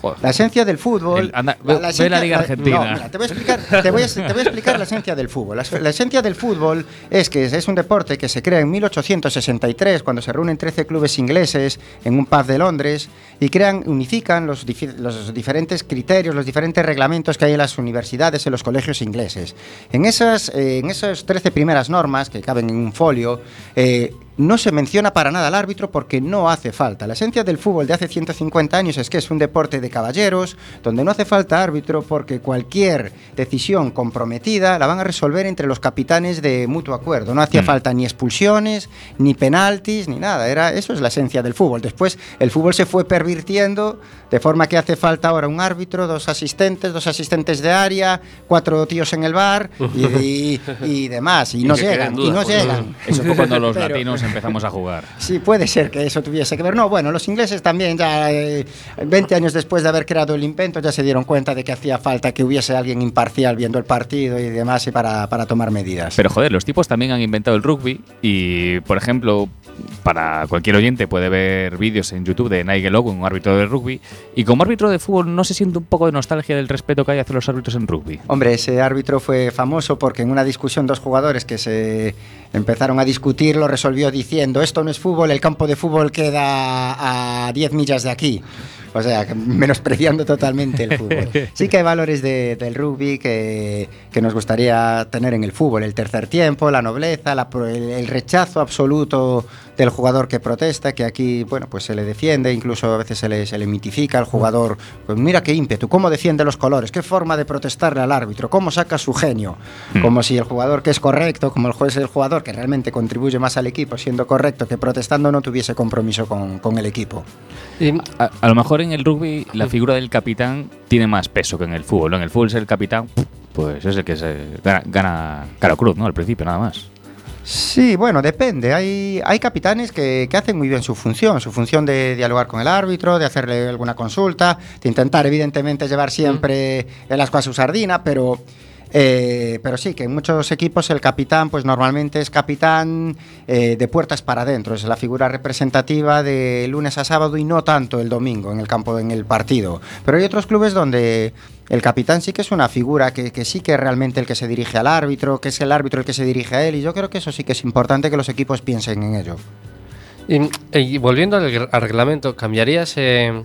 Joder. La esencia del fútbol. El- anda, ve- ve la Liga Argentina. no, mira, te, voy a explicar, te, voy a, te voy a explicar la esencia del fútbol. La, la esencia del fútbol es que es un deporte que se crea en 1863, cuando se reúnen 13 clubes ingleses en un pub de Londres y crean, unifican los, los diferentes criterios, los diferentes reglamentos que hay en las universidades, en los colegios ingleses. En esas, eh, en esas 13 primeras normas que caben en un folio, eh, no se menciona para nada al árbitro porque no hace falta. La esencia del fútbol de hace 150 años es que es un deporte de caballeros, donde no hace falta árbitro porque cualquier decisión comprometida la van a resolver entre los capitanes de mutuo acuerdo. No hacía Mm. falta ni expulsiones, ni penaltis, ni nada. Era, eso es la esencia del fútbol. Después el fútbol se fue pervirtiendo de forma que hace falta ahora un árbitro, dos asistentes, dos asistentes de área, cuatro tíos en el bar y, y- y demás. Y, Y no llegan, y no llegan. Eso fue cuando los Pero- latinos empezamos a jugar. Sí, puede ser que eso tuviese que ver. No, bueno, los ingleses también ya eh, 20 años después de haber creado el invento ya se dieron cuenta de que hacía falta que hubiese alguien imparcial viendo el partido y demás y para, para tomar medidas. Pero joder, los tipos también han inventado el rugby y, por ejemplo, para cualquier oyente puede ver vídeos en YouTube de Nigel Owen, un árbitro de rugby, y como árbitro de fútbol no se siente un poco de nostalgia del respeto que hay hacia los árbitros en rugby. Hombre, ese árbitro fue famoso porque en una discusión dos jugadores que se empezaron a discutir lo resolvió diciendo esto no es fútbol, el campo de fútbol queda a 10 millas de aquí. O sea, menospreciando totalmente el fútbol. Sí que hay valores de- del rugby que, que nos gustaría tener en el fútbol. El tercer tiempo, la nobleza, la el rechazo absoluto del jugador que protesta, que aquí, bueno, pues se le defiende, incluso a veces se le, se le mitifica al jugador. Pues mira qué ímpetu, cómo defiende los colores, qué forma de protestarle al árbitro, cómo saca su genio. Como si el jugador que es correcto, como el juez es el jugador que realmente contribuye más al equipo siendo correcto, que protestando no tuviese compromiso con, con el equipo. Y, A, a lo mejor en el rugby la figura del capitán tiene más peso que en el fútbol. En el fútbol ser el capitán, pues es el que se gana, gana cruz, ¿no? Al principio, nada más. Sí, bueno, depende. Hay, hay capitanes que, que hacen muy bien su función, su función de dialogar con el árbitro, de hacerle alguna consulta, de intentar evidentemente llevar siempre el asco a su sardina, pero, eh, pero sí, que en muchos equipos el capitán pues normalmente es capitán eh, de puertas para adentro, es la figura representativa de lunes a sábado y no tanto el domingo en el campo, en el partido. Pero hay otros clubes donde el capitán sí que es una figura que, sí que es realmente el que se dirige al árbitro, que es el árbitro el que se dirige a él, y yo creo que eso sí que es importante que los equipos piensen en ello. y- volviendo al, reglamento, ¿cambiarías eh,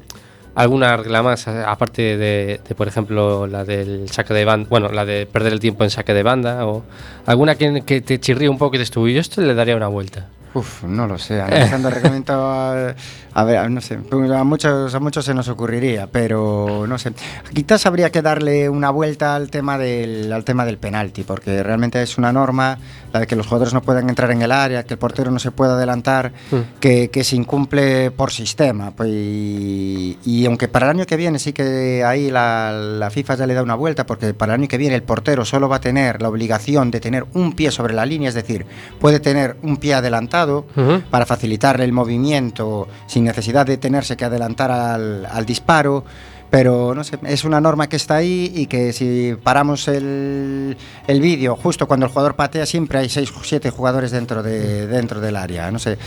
alguna regla más, a- aparte de, por ejemplo, la del saque de banda, bueno, la de perder el tiempo en saque de banda, o alguna que, te chirríe un poco y dices tú, yo esto le daría una vuelta? Uf, no lo sé, analizando a, a ver, no sé, pues a muchos, a muchos se nos ocurriría, pero no sé. Quizás habría que darle una vuelta al tema del, al tema del penalti, porque realmente es una norma, la de que los jugadores no puedan entrar en el área, que el portero no se pueda adelantar, que, que se incumple por sistema. Pues, y, y aunque para el año que viene sí que ahí la, la FIFA ya le da una vuelta, porque para el año que viene el portero solo va a tener la obligación de tener un pie sobre la línea, es decir, puede tener un pie adelantado Ujú. para facilitarle el movimiento sin necesidad de tenerse que adelantar al, al disparo. Pero no sé, es una norma que está ahí y que si paramos el, el vídeo justo cuando el jugador patea, siempre hay 6 o 7 jugadores dentro, de, dentro del área. No sé,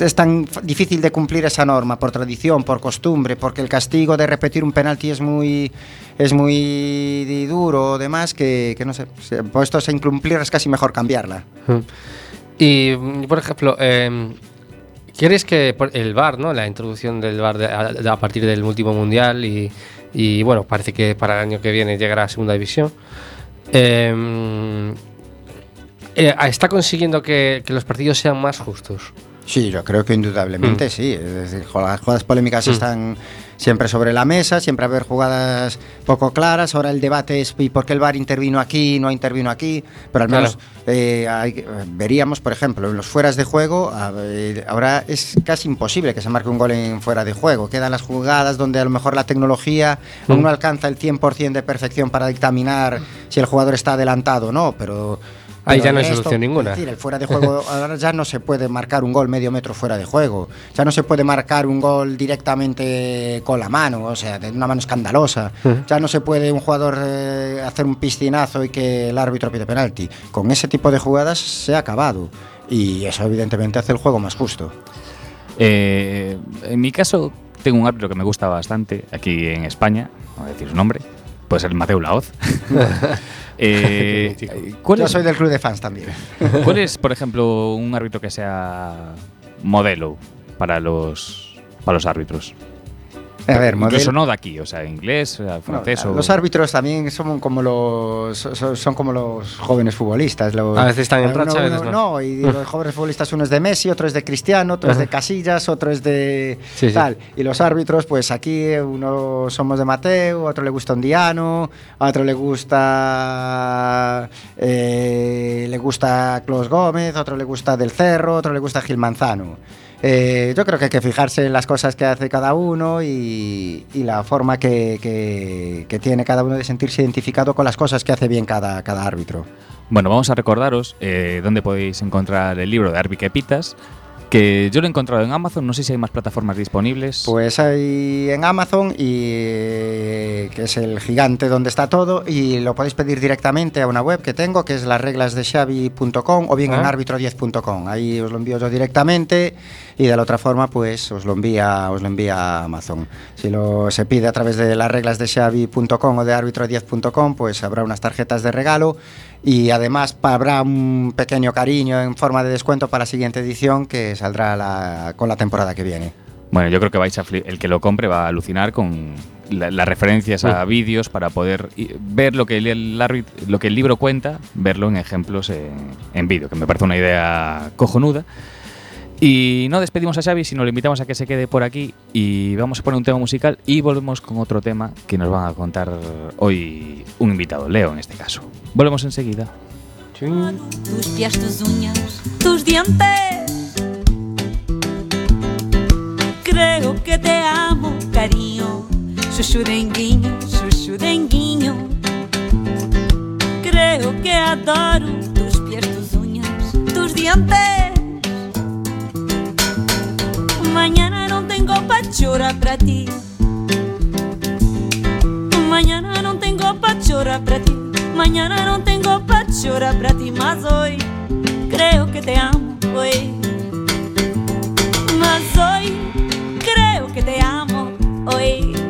es tan difícil de cumplir esa norma por tradición, por costumbre, porque el castigo de repetir un penalti es muy, es muy duro, demás, que, que no sé, se- puestos a incumplir es casi mejor cambiarla. Mm. Y, mm, por ejemplo, eh, ¿quieres que el VAR, ¿no? la introducción del VAR de- a, partir del último mundial y, y, bueno, parece que para el año que viene llegará a segunda división? eh, eh, ¿Está consiguiendo que, que los partidos sean más justos? Sí, yo creo que indudablemente Mm. sí. Es decir, las jugadas polémicas están siempre sobre la mesa, siempre haber jugadas poco claras. Ahora el debate es ¿y por qué el VAR intervino aquí, no intervino aquí? Pero al menos eh, hay- eh, veríamos, por ejemplo, en los fueras de juego, ver, ahora es casi imposible que se marque un gol en fuera de juego. Quedan las jugadas donde a lo mejor la tecnología aún no alcanza el 100% de perfección para dictaminar si el jugador está adelantado o no, pero... Ahí ya no hay solución ninguna. es decir, el fuera de juego ahora ya no se puede marcar un gol medio metro fuera de juego. Ya no se puede marcar un gol directamente con la mano, o sea, de una mano escandalosa. Ya no se puede un jugador eh, hacer un piscinazo y que el árbitro pide penalti. Con ese tipo de jugadas se ha acabado. Y eso evidentemente hace el juego más justo. Eh, en mi caso, tengo un árbitro que me gusta bastante aquí en España, no voy a decir su nombre, pues el Mateo Laoz. Eh, ¿cuál, Yo es, soy del club de fans también. cuál es, por ejemplo, un árbitro que sea modelo para los, para los árbitros? A ver, Incluso no de aquí, o sea, inglés, francés No, o... Los árbitros también son como los son, son como los jóvenes futbolistas. Los- A veces están en racha, a veces uno- no. y los jóvenes futbolistas uno es de Messi, otro es de Cristiano, otro es de Casillas, otro es de Sí, sí. tal. Y los árbitros, pues aquí uno somos de Mateo, otro le gusta Ondiano, a otro le gusta eh, le gusta Clos Gómez, otro le gusta Del Cerro, otro le gusta Gil Manzano. Eh, yo creo que hay que fijarse en las cosas que hace cada uno y, y la forma que, que- que tiene cada uno de sentirse identificado con las cosas que hace bien cada, cada árbitro. Bueno, vamos a recordaros eh, dónde podéis encontrar el libro de Arbi Pitas. Que yo lo he encontrado en Amazon, no sé si hay más plataformas disponibles. Pues hay en Amazon y eh, que es el gigante donde está todo y lo podéis pedir directamente a una web que tengo que es las reglas de Xavi.com o bien en Ah. arbitro10.com. Ahí os lo envío yo directamente y de la otra forma pues os lo envía os lo envía Amazon. Si lo se pide a través de las reglas de Xavi.com o de arbitro10.com pues habrá unas tarjetas de regalo y además habrá un pequeño cariño en forma de descuento para la siguiente edición que saldrá la- con la temporada que viene. Bueno, yo creo que vais a el que lo compre va a alucinar con la- las referencias a vídeos para poder ver lo que el, el lo que el libro cuenta, verlo en ejemplos en, en vídeo, que me parece una idea cojonuda. Y no despedimos a Xavi, sino le invitamos a que se quede por aquí y vamos a poner un tema musical y volvemos con otro tema que nos van a contar hoy un invitado, Leo en este caso. Volvemos enseguida. Tus pies, tus uñas, tus dientes. Creo que te amo, cariño. Chuchurenguinho, chuchurenguinho. Creo que adoro tus pies, tus uñas, tus dientes. Mañana no tengo pachora para ti. Mañana no tengo pachora para ti. Mañana no tengo pachora para ti, mas hoy creo que te amo, hoy. Mas hoy creo que te amo, hoy.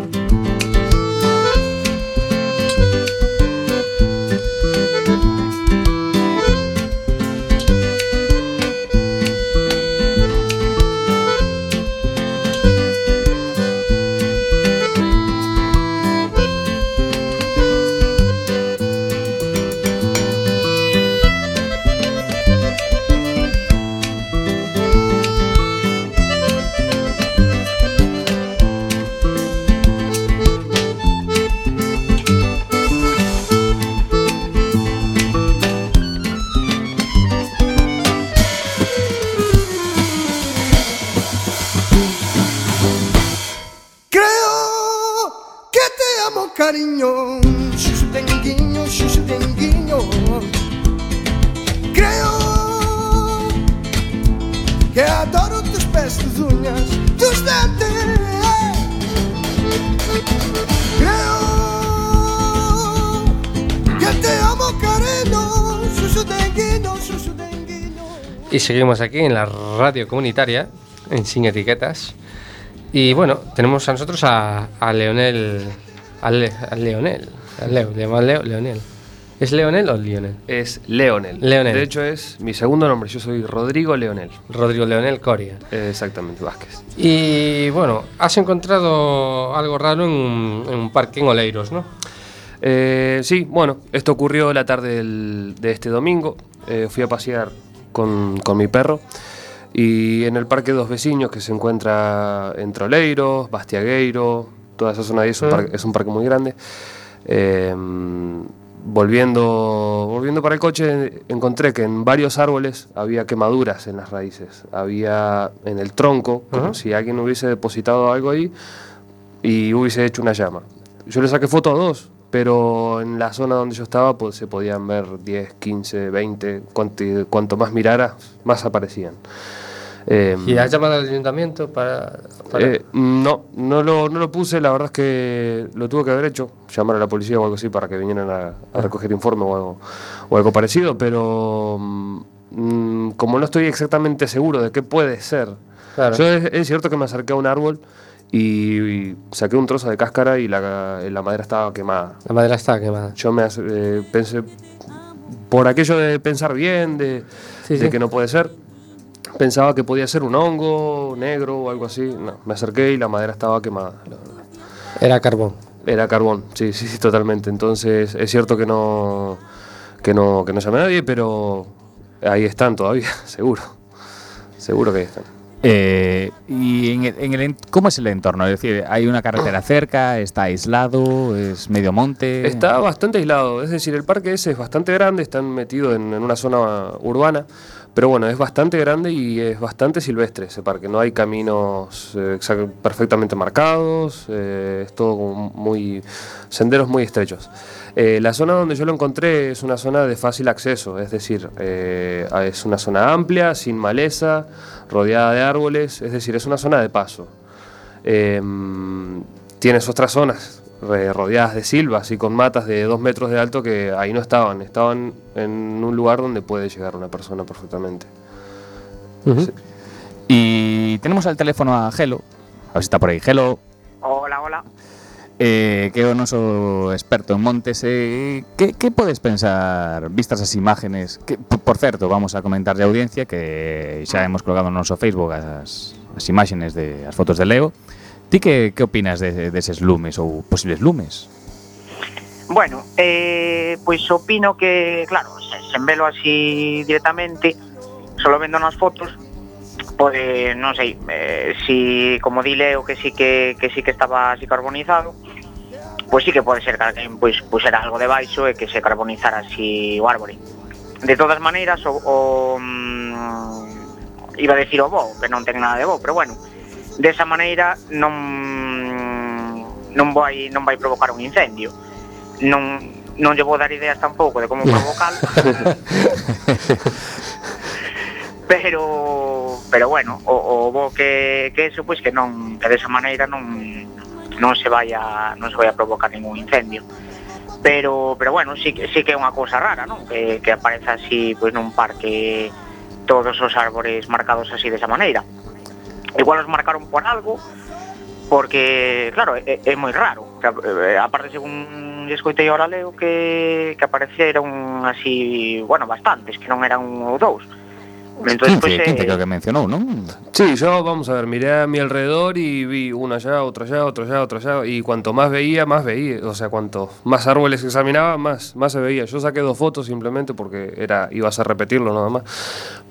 Seguimos aquí en la radio comunitaria, en Sin Etiquetas. Y bueno, tenemos a nosotros a, a Leonel. A, Le- a Leonel. A Leo, le Leo, Leonel. ¿Es Leonel o Lionel? Es Leonel. Leonel. De hecho, es mi segundo nombre. Yo soy Rodrigo Leonel. Rodrigo Leonel Coria. Eh, exactamente, Vázquez. Y bueno, has encontrado algo raro en un, en un parque en Oleiros, ¿no? Eh, sí, bueno, esto ocurrió la tarde del- de este domingo. Eh, fui a pasear con, con mi perro y en el Parque Dos Vecinos, que se encuentra entre Oleiros, Bastiagueiro, toda esa zona ahí, es un, parque, es un parque muy grande. Eh, volviendo, volviendo para el coche, encontré que en varios árboles había quemaduras en las raíces. Había en el tronco, como si alguien hubiese depositado algo ahí y hubiese hecho una llama. Yo le saqué foto a dos, pero en la zona donde yo estaba pues, se podían ver 10, 15, 20. Cuanti- cuanto más mirara, más aparecían. Eh, ¿Y has llamado al ayuntamiento para.? para- eh, no, no lo, no lo puse, la verdad es que lo tuve que haber hecho, llamar a la policía o algo así para que vinieran a, a recoger informe o algo, o algo parecido, pero mm, como no estoy exactamente seguro de qué puede ser, Claro. yo es, es cierto que me acerqué a un árbol y, y saqué un trozo de cáscara y la, la madera estaba quemada. La madera está quemada. Yo me eh, pensé, por aquello de pensar bien, de, Sí, de sí. que no puede ser, pensaba que podía ser un hongo negro o algo así. No, me acerqué y la madera estaba quemada, la verdad. Era carbón. Era carbón, sí, sí, sí, totalmente. Entonces, es cierto que no, que no, que no llamé a nadie, pero ahí están todavía, seguro. Seguro que ahí están. Eh, ¿Y en el, en el cómo es el entorno? Es decir, ¿hay una carretera cerca? ¿Está aislado? ¿Es medio monte? Está bastante aislado, es decir, el parque ese es bastante grande, están metidos en, en una zona urbana, pero bueno, es bastante grande y es bastante silvestre ese parque, no hay caminos eh, perfectamente marcados, eh, es todo muy senderos muy estrechos. Eh, la zona donde yo lo encontré es una zona de fácil acceso, es decir, eh, es una zona amplia, sin maleza, rodeada de árboles, es decir, es una zona de paso. Em, tienes otras zonas rodeadas de silvas y con matas de dos metros de alto que ahí no estaban, estaban en un lugar donde puede llegar una persona perfectamente. Sí. Y tenemos al teléfono a Gelo, a ver si está por aí. Gelo, Hola, hola. eh, que é o noso experto en montes eh, que, que podes pensar vistas as imágenes que, por certo, vamos a comentar de audiencia que xa hemos colgado no noso Facebook as, as imágenes de as fotos de Leo ti que, que opinas de, deses de lumes ou posibles lumes? Bueno, eh, pois pues opino que, claro, sen velo así directamente, solo vendo nas fotos, pode, non sei, eh, si como dile o que sí que, que sí que estaba así carbonizado, pois sí que pode ser que alguén pois pusera algo de baixo e que se carbonizara así o árbore. De todas maneiras, o, o mm, iba a decir o bo, que non ten nada de bo, pero bueno, desa maneira non non vai non vai provocar un incendio. Non non lle vou dar ideas tampouco de como provocar pero pero bueno, o, o bo que, que eso pois pues, que non que desa maneira non non se vai a non se vai a provocar ningún incendio. Pero pero bueno, sí que sí que é unha cousa rara, non? Que que apareza así pois pues, nun parque todos os árbores marcados así desa maneira. Igual os marcaron por algo porque claro, é, é moi raro. Que, eh, aparte según escoitei ahora leo que que apareceron así, bueno, bastantes, que non eran un ou dous Entonces, 15, pois, 15 eh, creo que mencionou, non? Sí, yo, vamos a ver, miré a mi alrededor y vi una allá, otra allá, otra allá, otra allá. Y cuanto más veía, más veía. O sea, cuanto más árboles examinaba, más, más se veía. Yo saqué dos fotos simplemente porque era, ibas a repetirlo nada más.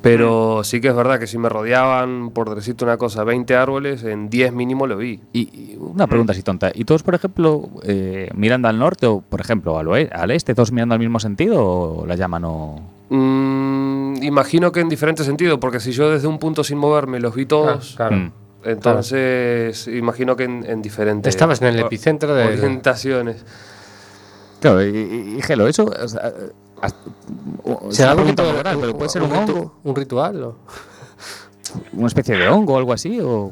Pero sí que es verdad que si me rodeaban, por decirte una cosa, 20 árboles, en 10 mínimo lo vi. Y, y una pregunta así tonta. ¿Y todos, por ejemplo, eh, mirando al norte o, por ejemplo, al, oe- al este, todos mirando al mismo sentido o la llama no...? Mm, imagino que en diferente sentido, porque si yo desde un punto sin moverme los vi todos, Ah, claro. Mm. entonces imagino que en, en diferentes Estabas en el epicentro de... orientaciones. Claro, y, y- y, Gelo, eso... o sea, es ¿Será ritual, muy rara, pero puede ser un, hongo, ¿Un ritual? o? una especie de hongo o algo así, o...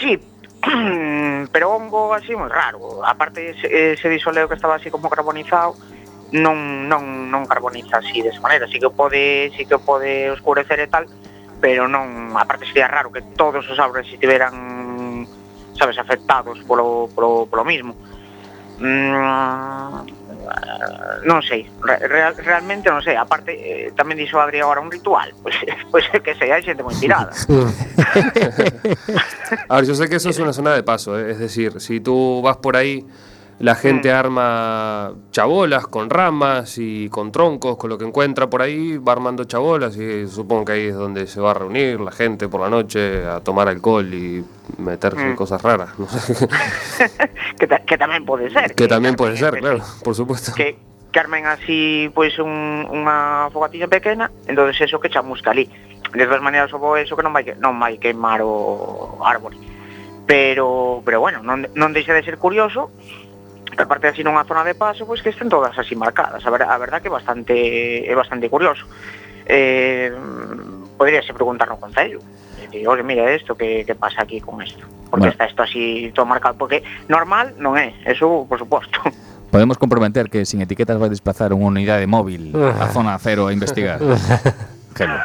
Sí, pero hongo así moi raro. Aparte ese, ese disoleo que estaba así como carbonizado, non, non, non carboniza así desa maneira, así que pode, sí que pode oscurecer e tal, pero non, aparte sería raro que todos os árboles estiveran sabes, afectados polo, polo, polo mismo. Mm, non sei, real, realmente non sei, aparte eh, tamén dixo Adri agora un ritual, pois, pois pues, pues, que sei, hai xente moi tirada. a ver, yo sé que eso es una zona de paso, eh? es decir, si tú vas por ahí la gente arma chabolas con ramas y con troncos, con lo que encuentra por ahí, va armando chabolas y supongo que ahí es donde se va a reunir la gente por la noche a tomar alcohol y meterse en Mm. cosas raras. no sé. que, ta, que tamén pode ser. que también puede ser, que- claro, por supuesto. Que, que armen así pois un, unha fogatilla pequena, entonces eso que chamusca ali. De todas é eso que non vai, que- non vai queimar o árbore. Pero, pero bueno, non, non deixa de ser curioso aparte así nunha zona de paso pois que estén todas así marcadas. A, ver, a verdad que bastante é bastante curioso. Eh, poderíase preguntar no Concello. Dicir, oye, mira isto, que, que pasa aquí con isto? Porque bueno. está isto así todo marcado? Porque normal non é, eso por suposto. Podemos comprometer que sin etiquetas vai desplazar unha unidade móvil a ah. zona cero a investigar. Gelo.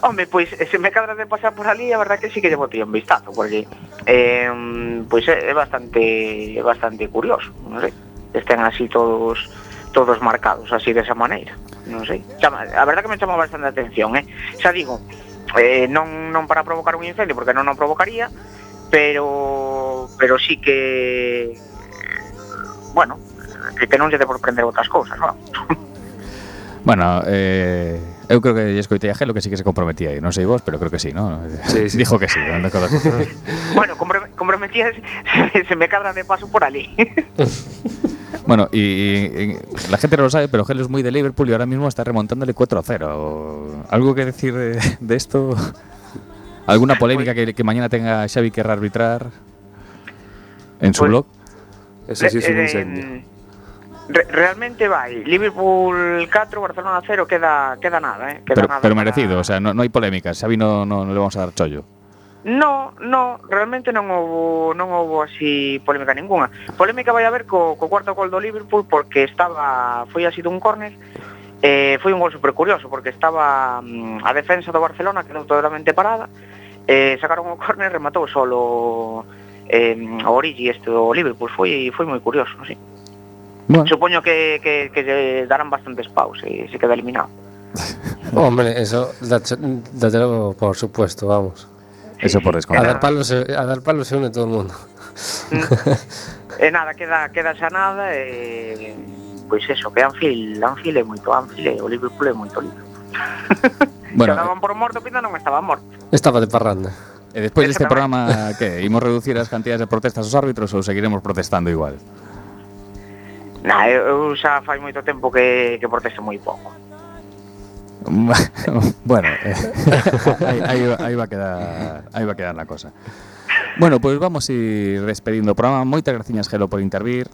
Home, pois, eh, se me cadra de pasar por ali, a verdad que sí que lle botei un vistazo, porque eh, pois é, é bastante é bastante curioso, non sei. Estén así todos todos marcados así desa maneira, non sei. Chama, a verdad que me chama bastante a atención, eh. Xa digo, eh, non, non para provocar un incendio, porque non o provocaría, pero pero sí que bueno, que non lle de por prender outras cousas, non? Bueno, eh, eu creo que escoitei a Gelo que sí que se comprometía aí, non sei vos, pero creo que sí, ¿no? Sí, sí. Dijo que sí, non recordo. bueno, comprom- comprometía se, se me cadra de paso por ali. bueno, y, y- y la gente no lo sabe, pero Gelo es muy de Liverpool y ahora mismo está remontándole 4-0. ¿Algo que decir de, de esto? ¿Alguna polémica que, que mañana tenga Xavi querrá arbitrar en su Pues- blog? Eso sí es un Eh, incendio. eh, Re realmente vai. Liverpool 4, Barcelona 0, queda queda nada, eh, queda pero, nada. Pero merecido, o sea, no, no hai polémicas, Xavi no, no, no le vamos a dar chollo. No, no, realmente non houbo non houbo así polémica ninguna. Polémica vai haber co, co cuarto gol do Liverpool porque estaba foi así dun córner Eh, foi un gol super curioso porque estaba mm, a defensa do Barcelona quedou totalmente parada eh, sacaron o córner rematou solo eh, o Origi este do Liverpool foi, foi moi curioso, non sei. Sí. Bueno. Supoño que, que, que lle darán bastantes paus e se queda eliminado. Hombre, eso, datelo por supuesto, vamos. Sí, eso por descontar. A dar palos, a dar palos se une todo o mundo. Mm. e nada, queda, queda xa nada e pois eso, que Anfield, Anfield é moito Anfield, o Liverpool é moito Liverpool. Bueno, Se daban por morto, pinta non estaba morto. Estaba de parranda. E despois deste programa, que? Imos reducir as cantidades de protestas aos árbitros ou seguiremos protestando igual? Na, eu xa fai moito tempo que, que protesto moi pouco. bueno, eh, aí, aí, aí, va a quedar, aí va a quedar la cosa. Bueno, pois pues vamos a ir despedindo o programa. Moitas graciñas, Gelo, por intervir.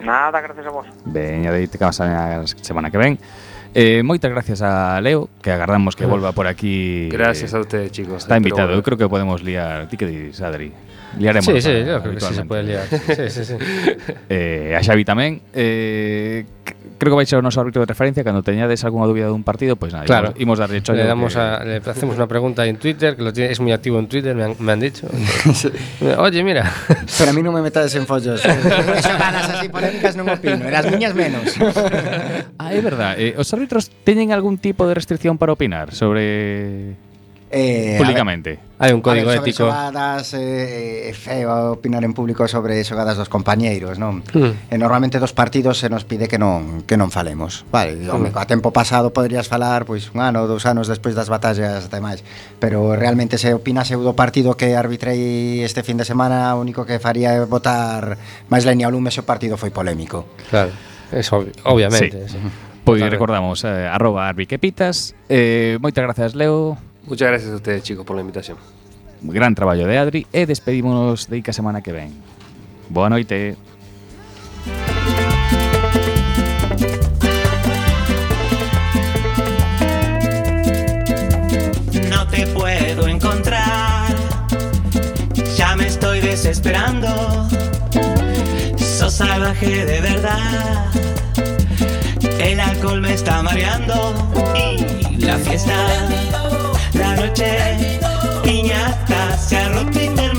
Nada, gracias a vos. Veña, deite que a semana que ven. Eh, moitas gracias a Leo, que agardamos que volva por aquí. Gracias a ustedes, chicos. Está invitado, eu creo que podemos liar. Ti que dis, Adri? liaremos. Sí, sí, eh, yo creo que sí se puede liar. Sí, sí, sí. eh, a Xavi tamén. Eh, creo que vai ser o noso árbitro de referencia cando teñades algunha dúbida dun partido, pois pues nada, claro. imos, imos darlle chollo. Le damos que... a, le hacemos unha pregunta en Twitter, que lo tiene, es muy activo en Twitter, me han, me han dicho. Oye, mira. Pero a mí non me metades en follos. ganas así polémicas non opino, eras miñas menos. ah, é verdad. Eh, os árbitros teñen algún tipo de restricción para opinar sobre Eh, Públicamente. Ver, hai un código ver, ético. Xogadas, eh, eh é feo opinar en público sobre xogadas dos compañeiros, non? Mm. E eh, normalmente dos partidos se nos pide que non que non falemos. Vale, mm. home, a tempo pasado poderías falar pois un ano, dous anos despois das batallas e demais, pero realmente se opinase do partido que arbitrei este fin de semana, o único que faría é votar máis leña ao lume se o partido foi polémico. Claro. Eso, obviamente. Sí. Pois Pois recordamos eh, arroba arbiquepitas eh, Moitas grazas Leo Muchas gracias a ustedes, chicos, por la invitación. Gran traballo de Adri E despedímonos de Ica semana que ven Boa noite no te puedo encontrar. Ya me estoy desesperando. Sos salvaje de verdad. El alcohol me está mareando. Y la fiesta, la noche, piñata se ha